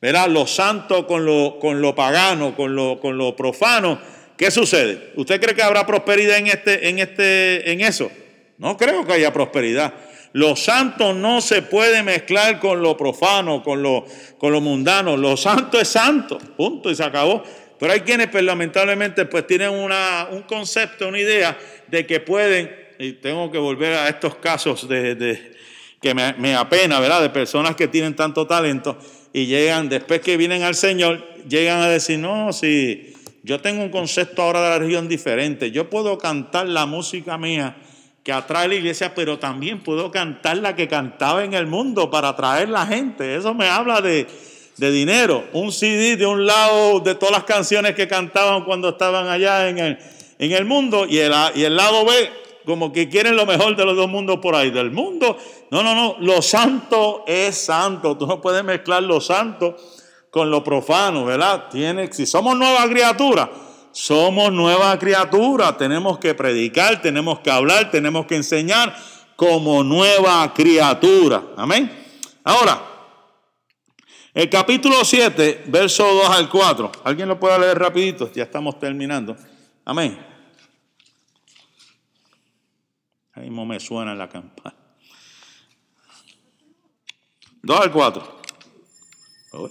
¿verdad? Lo santo con lo, con lo pagano, con lo, con lo profano, ¿Qué sucede? ¿Usted cree que habrá prosperidad en, este, en, este, en eso? No creo que haya prosperidad. Lo santo no se puede mezclar con lo profano, con lo, con lo mundano. Lo santo es santo, punto, y se acabó. Pero hay quienes, pues, lamentablemente, pues tienen una, un concepto, una idea de que pueden, y tengo que volver a estos casos de, que me, me, apena, ¿verdad? De personas que tienen tanto talento, y llegan, después que vienen al Señor, llegan a decir, no, si yo tengo un concepto ahora de la religión diferente, yo puedo cantar la música mía que atrae la iglesia, pero también puedo cantar la que cantaba en el mundo para atraer la gente. Eso me habla de, de dinero. Un CD de un lado de todas las canciones que cantaban cuando estaban allá en el, en el mundo y el, y el lado B como que quieren lo mejor de los dos mundos por ahí. Del mundo, no, no, no, lo santo es santo. Tú no puedes mezclar lo santo con lo profano, ¿verdad? Tiene, si somos nueva criatura, somos nueva criatura. Tenemos que predicar, tenemos que hablar, tenemos que enseñar como nueva criatura. Amén. Ahora, el capítulo 7, verso 2 al 4. ¿Alguien lo puede leer rapidito? Ya estamos terminando. Amén. Ahí mismo me suena la campana. 2 al 4. Hagan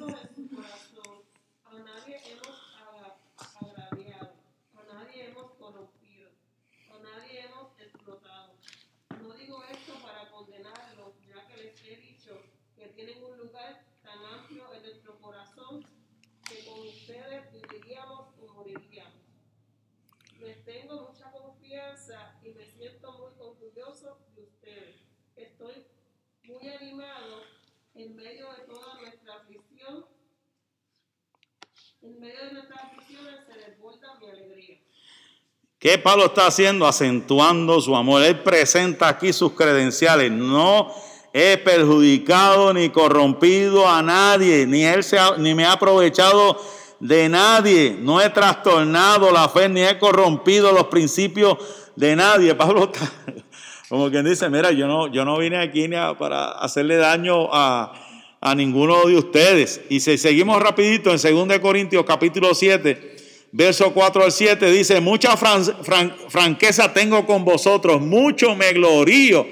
¿Qué Pablo está haciendo? Acentuando su amor. Él presenta aquí sus credenciales. No he perjudicado ni corrompido a nadie, ni él se ni me ha aprovechado de nadie. No he trastornado la fe, ni he corrompido los principios de nadie. Pablo está, como quien dice, mira, yo no, yo no vine aquí ni a- para hacerle daño a, a ninguno de ustedes. Y si seguimos rapidito en 2 Corintios capítulo 7, verso 4 al 7, dice, mucha fran- fran- franqueza tengo con vosotros, mucho me glorío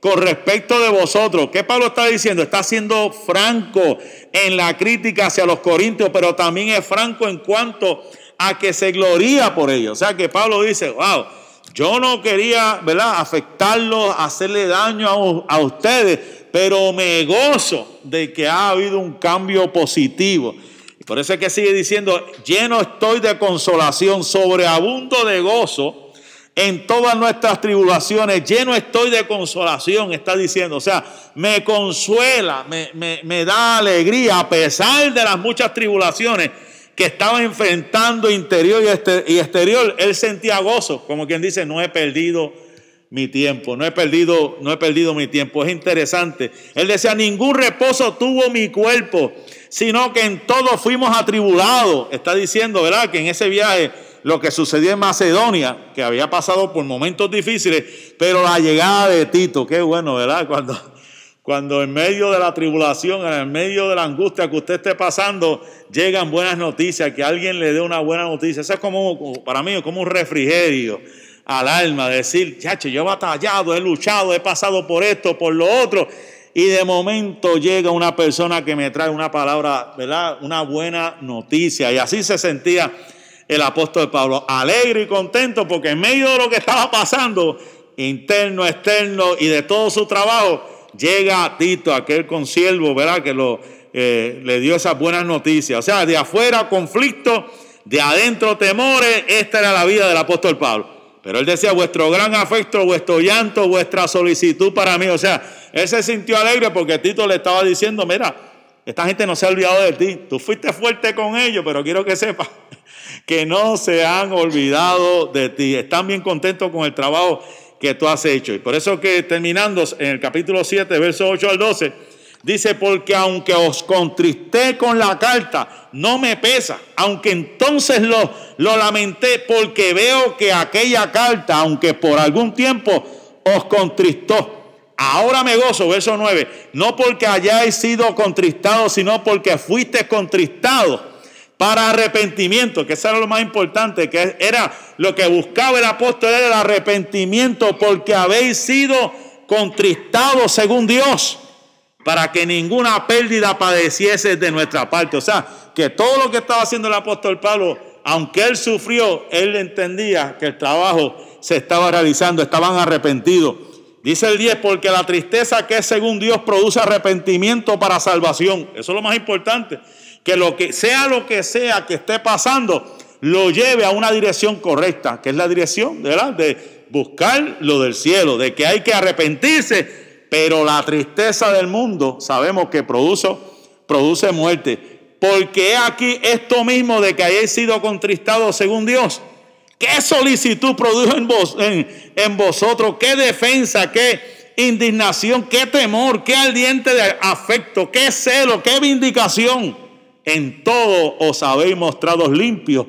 con respecto de vosotros. ¿Qué Pablo está diciendo? Está siendo franco en la crítica hacia los corintios, pero también es franco en cuanto a que se gloría por ellos. O sea que Pablo dice, wow, yo no quería, ¿verdad?, afectarlos, hacerle daño a, a ustedes, pero me gozo de que ha habido un cambio positivo. Y por eso es que sigue diciendo, lleno estoy de consolación, sobreabundo de gozo en todas nuestras tribulaciones, lleno estoy de consolación, está diciendo. O sea, me consuela, me, me- me da alegría a pesar de las muchas tribulaciones que estaba enfrentando interior y, este- y exterior. Él sentía gozo, como quien dice, no he perdido mi tiempo, no he perdido, no he perdido mi tiempo. Es interesante. Él decía, ningún reposo tuvo mi cuerpo, sino que en todo fuimos atribulados. Está diciendo, ¿verdad? Que en ese viaje lo que sucedió en Macedonia, que había pasado por momentos difíciles, pero la llegada de Tito, qué bueno, ¿verdad? Cuando, cuando en medio de la tribulación, en medio de la angustia que usted esté pasando, llegan buenas noticias, que alguien le dé una buena noticia. Eso es como, para mí, como un refrigerio al alma, decir, chacho, yo he batallado, he luchado, he pasado por esto, por lo otro, y de momento llega una persona que me trae una palabra, ¿verdad? Una buena noticia. Y así se sentía el apóstol Pablo, alegre y contento, porque en medio de lo que estaba pasando, interno, externo y de todo su trabajo, llega Tito, aquel consiervo, ¿verdad? Que lo, eh, le dio esas buenas noticias. O sea, de afuera conflicto, de adentro temores, esta era la vida del apóstol Pablo. Pero él decía, vuestro gran afecto, vuestro llanto, vuestra solicitud para mí. O sea, él se sintió alegre porque Tito le estaba diciendo, mira, esta gente no se ha olvidado de ti. Tú fuiste fuerte con ellos, pero quiero que sepas que no se han olvidado de ti. Están bien contentos con el trabajo que tú has hecho. Y por eso que terminando en el capítulo 7, versos 8 al 12, dice, porque aunque os contristé con la carta, no me pesa, aunque entonces lo, lo lamenté, porque veo que aquella carta, aunque por algún tiempo os contristó, Ahora me gozo, verso 9, no porque hayáis sido contristados, sino porque fuiste contristados para arrepentimiento, que eso era lo más importante, que era lo que buscaba el apóstol, era el arrepentimiento, porque habéis sido contristados según Dios, para que ninguna pérdida padeciese de nuestra parte. O sea, que todo lo que estaba haciendo el apóstol Pablo, aunque él sufrió, él entendía que el trabajo se estaba realizando, estaban arrepentidos. Dice el 10, porque la tristeza que es según Dios produce arrepentimiento para salvación. Eso es lo más importante. Que lo que sea lo que sea que esté pasando, lo lleve a una dirección correcta, que es la dirección de buscar lo del cielo, de que hay que arrepentirse, pero la tristeza del mundo sabemos que produce, produce muerte. Porque aquí esto mismo de que hayáis sido contristados según Dios. ¿Qué solicitud produjo en, vos, en, en vosotros? ¿Qué defensa? ¿Qué indignación? ¿Qué temor? ¿Qué ardiente de afecto? ¿Qué celo? ¿Qué vindicación? En todo os habéis mostrado limpios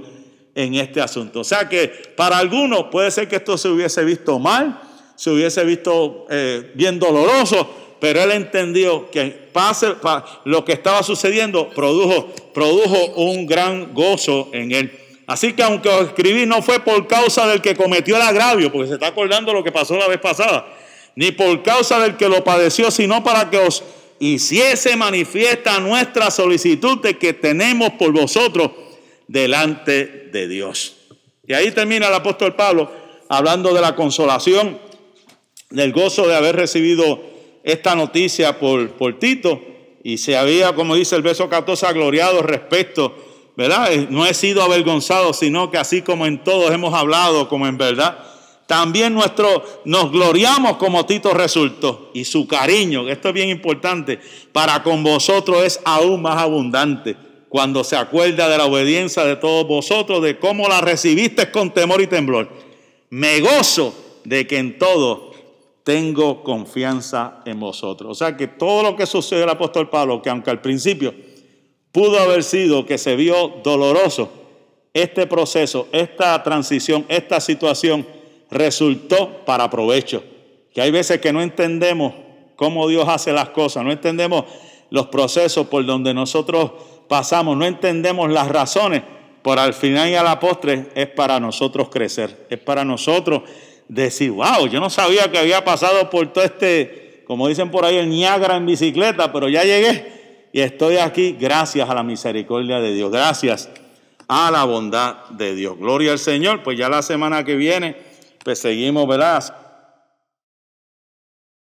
en este asunto. O sea que para algunos puede ser que esto se hubiese visto mal, se hubiese visto eh, bien doloroso, pero él entendió que pase, lo que estaba sucediendo produjo, produjo un gran gozo en él. Así que aunque os escribí no fue por causa del que cometió el agravio, porque se está acordando lo que pasó la vez pasada, ni por causa del que lo padeció, sino para que os hiciese manifiesta nuestra solicitud de que tenemos por vosotros delante de Dios. Y ahí termina el apóstol Pablo hablando de la consolación, del gozo de haber recibido esta noticia por, Tito y se había, como dice el verso 14, gloriado respecto, ¿verdad? Eh, no he sido avergonzado, sino que así como en todos hemos hablado, como en verdad, también nuestro, nos gloriamos como Tito resultó. Y su cariño, esto es bien importante, para con vosotros es aún más abundante cuando se acuerda de la obediencia de todos vosotros, de cómo la recibiste con temor y temblor. Me gozo de que en todo tengo confianza en vosotros. O sea que todo lo que sucedió el apóstol Pablo, que aunque al principio pudo haber sido que se vio doloroso, este proceso, esta transición, esta situación resultó para provecho. Que hay veces que no entendemos cómo Dios hace las cosas, no entendemos los procesos por donde nosotros pasamos, no entendemos las razones, por al final y a la postre es para nosotros crecer, es para nosotros decir, wow, yo no sabía que había pasado por todo este, como dicen por ahí, el Niágara en bicicleta, pero ya llegué y estoy aquí gracias a la misericordia de Dios, gracias a la bondad de Dios. Gloria al Señor, pues ya la semana que viene, pues seguimos, ¿verdad?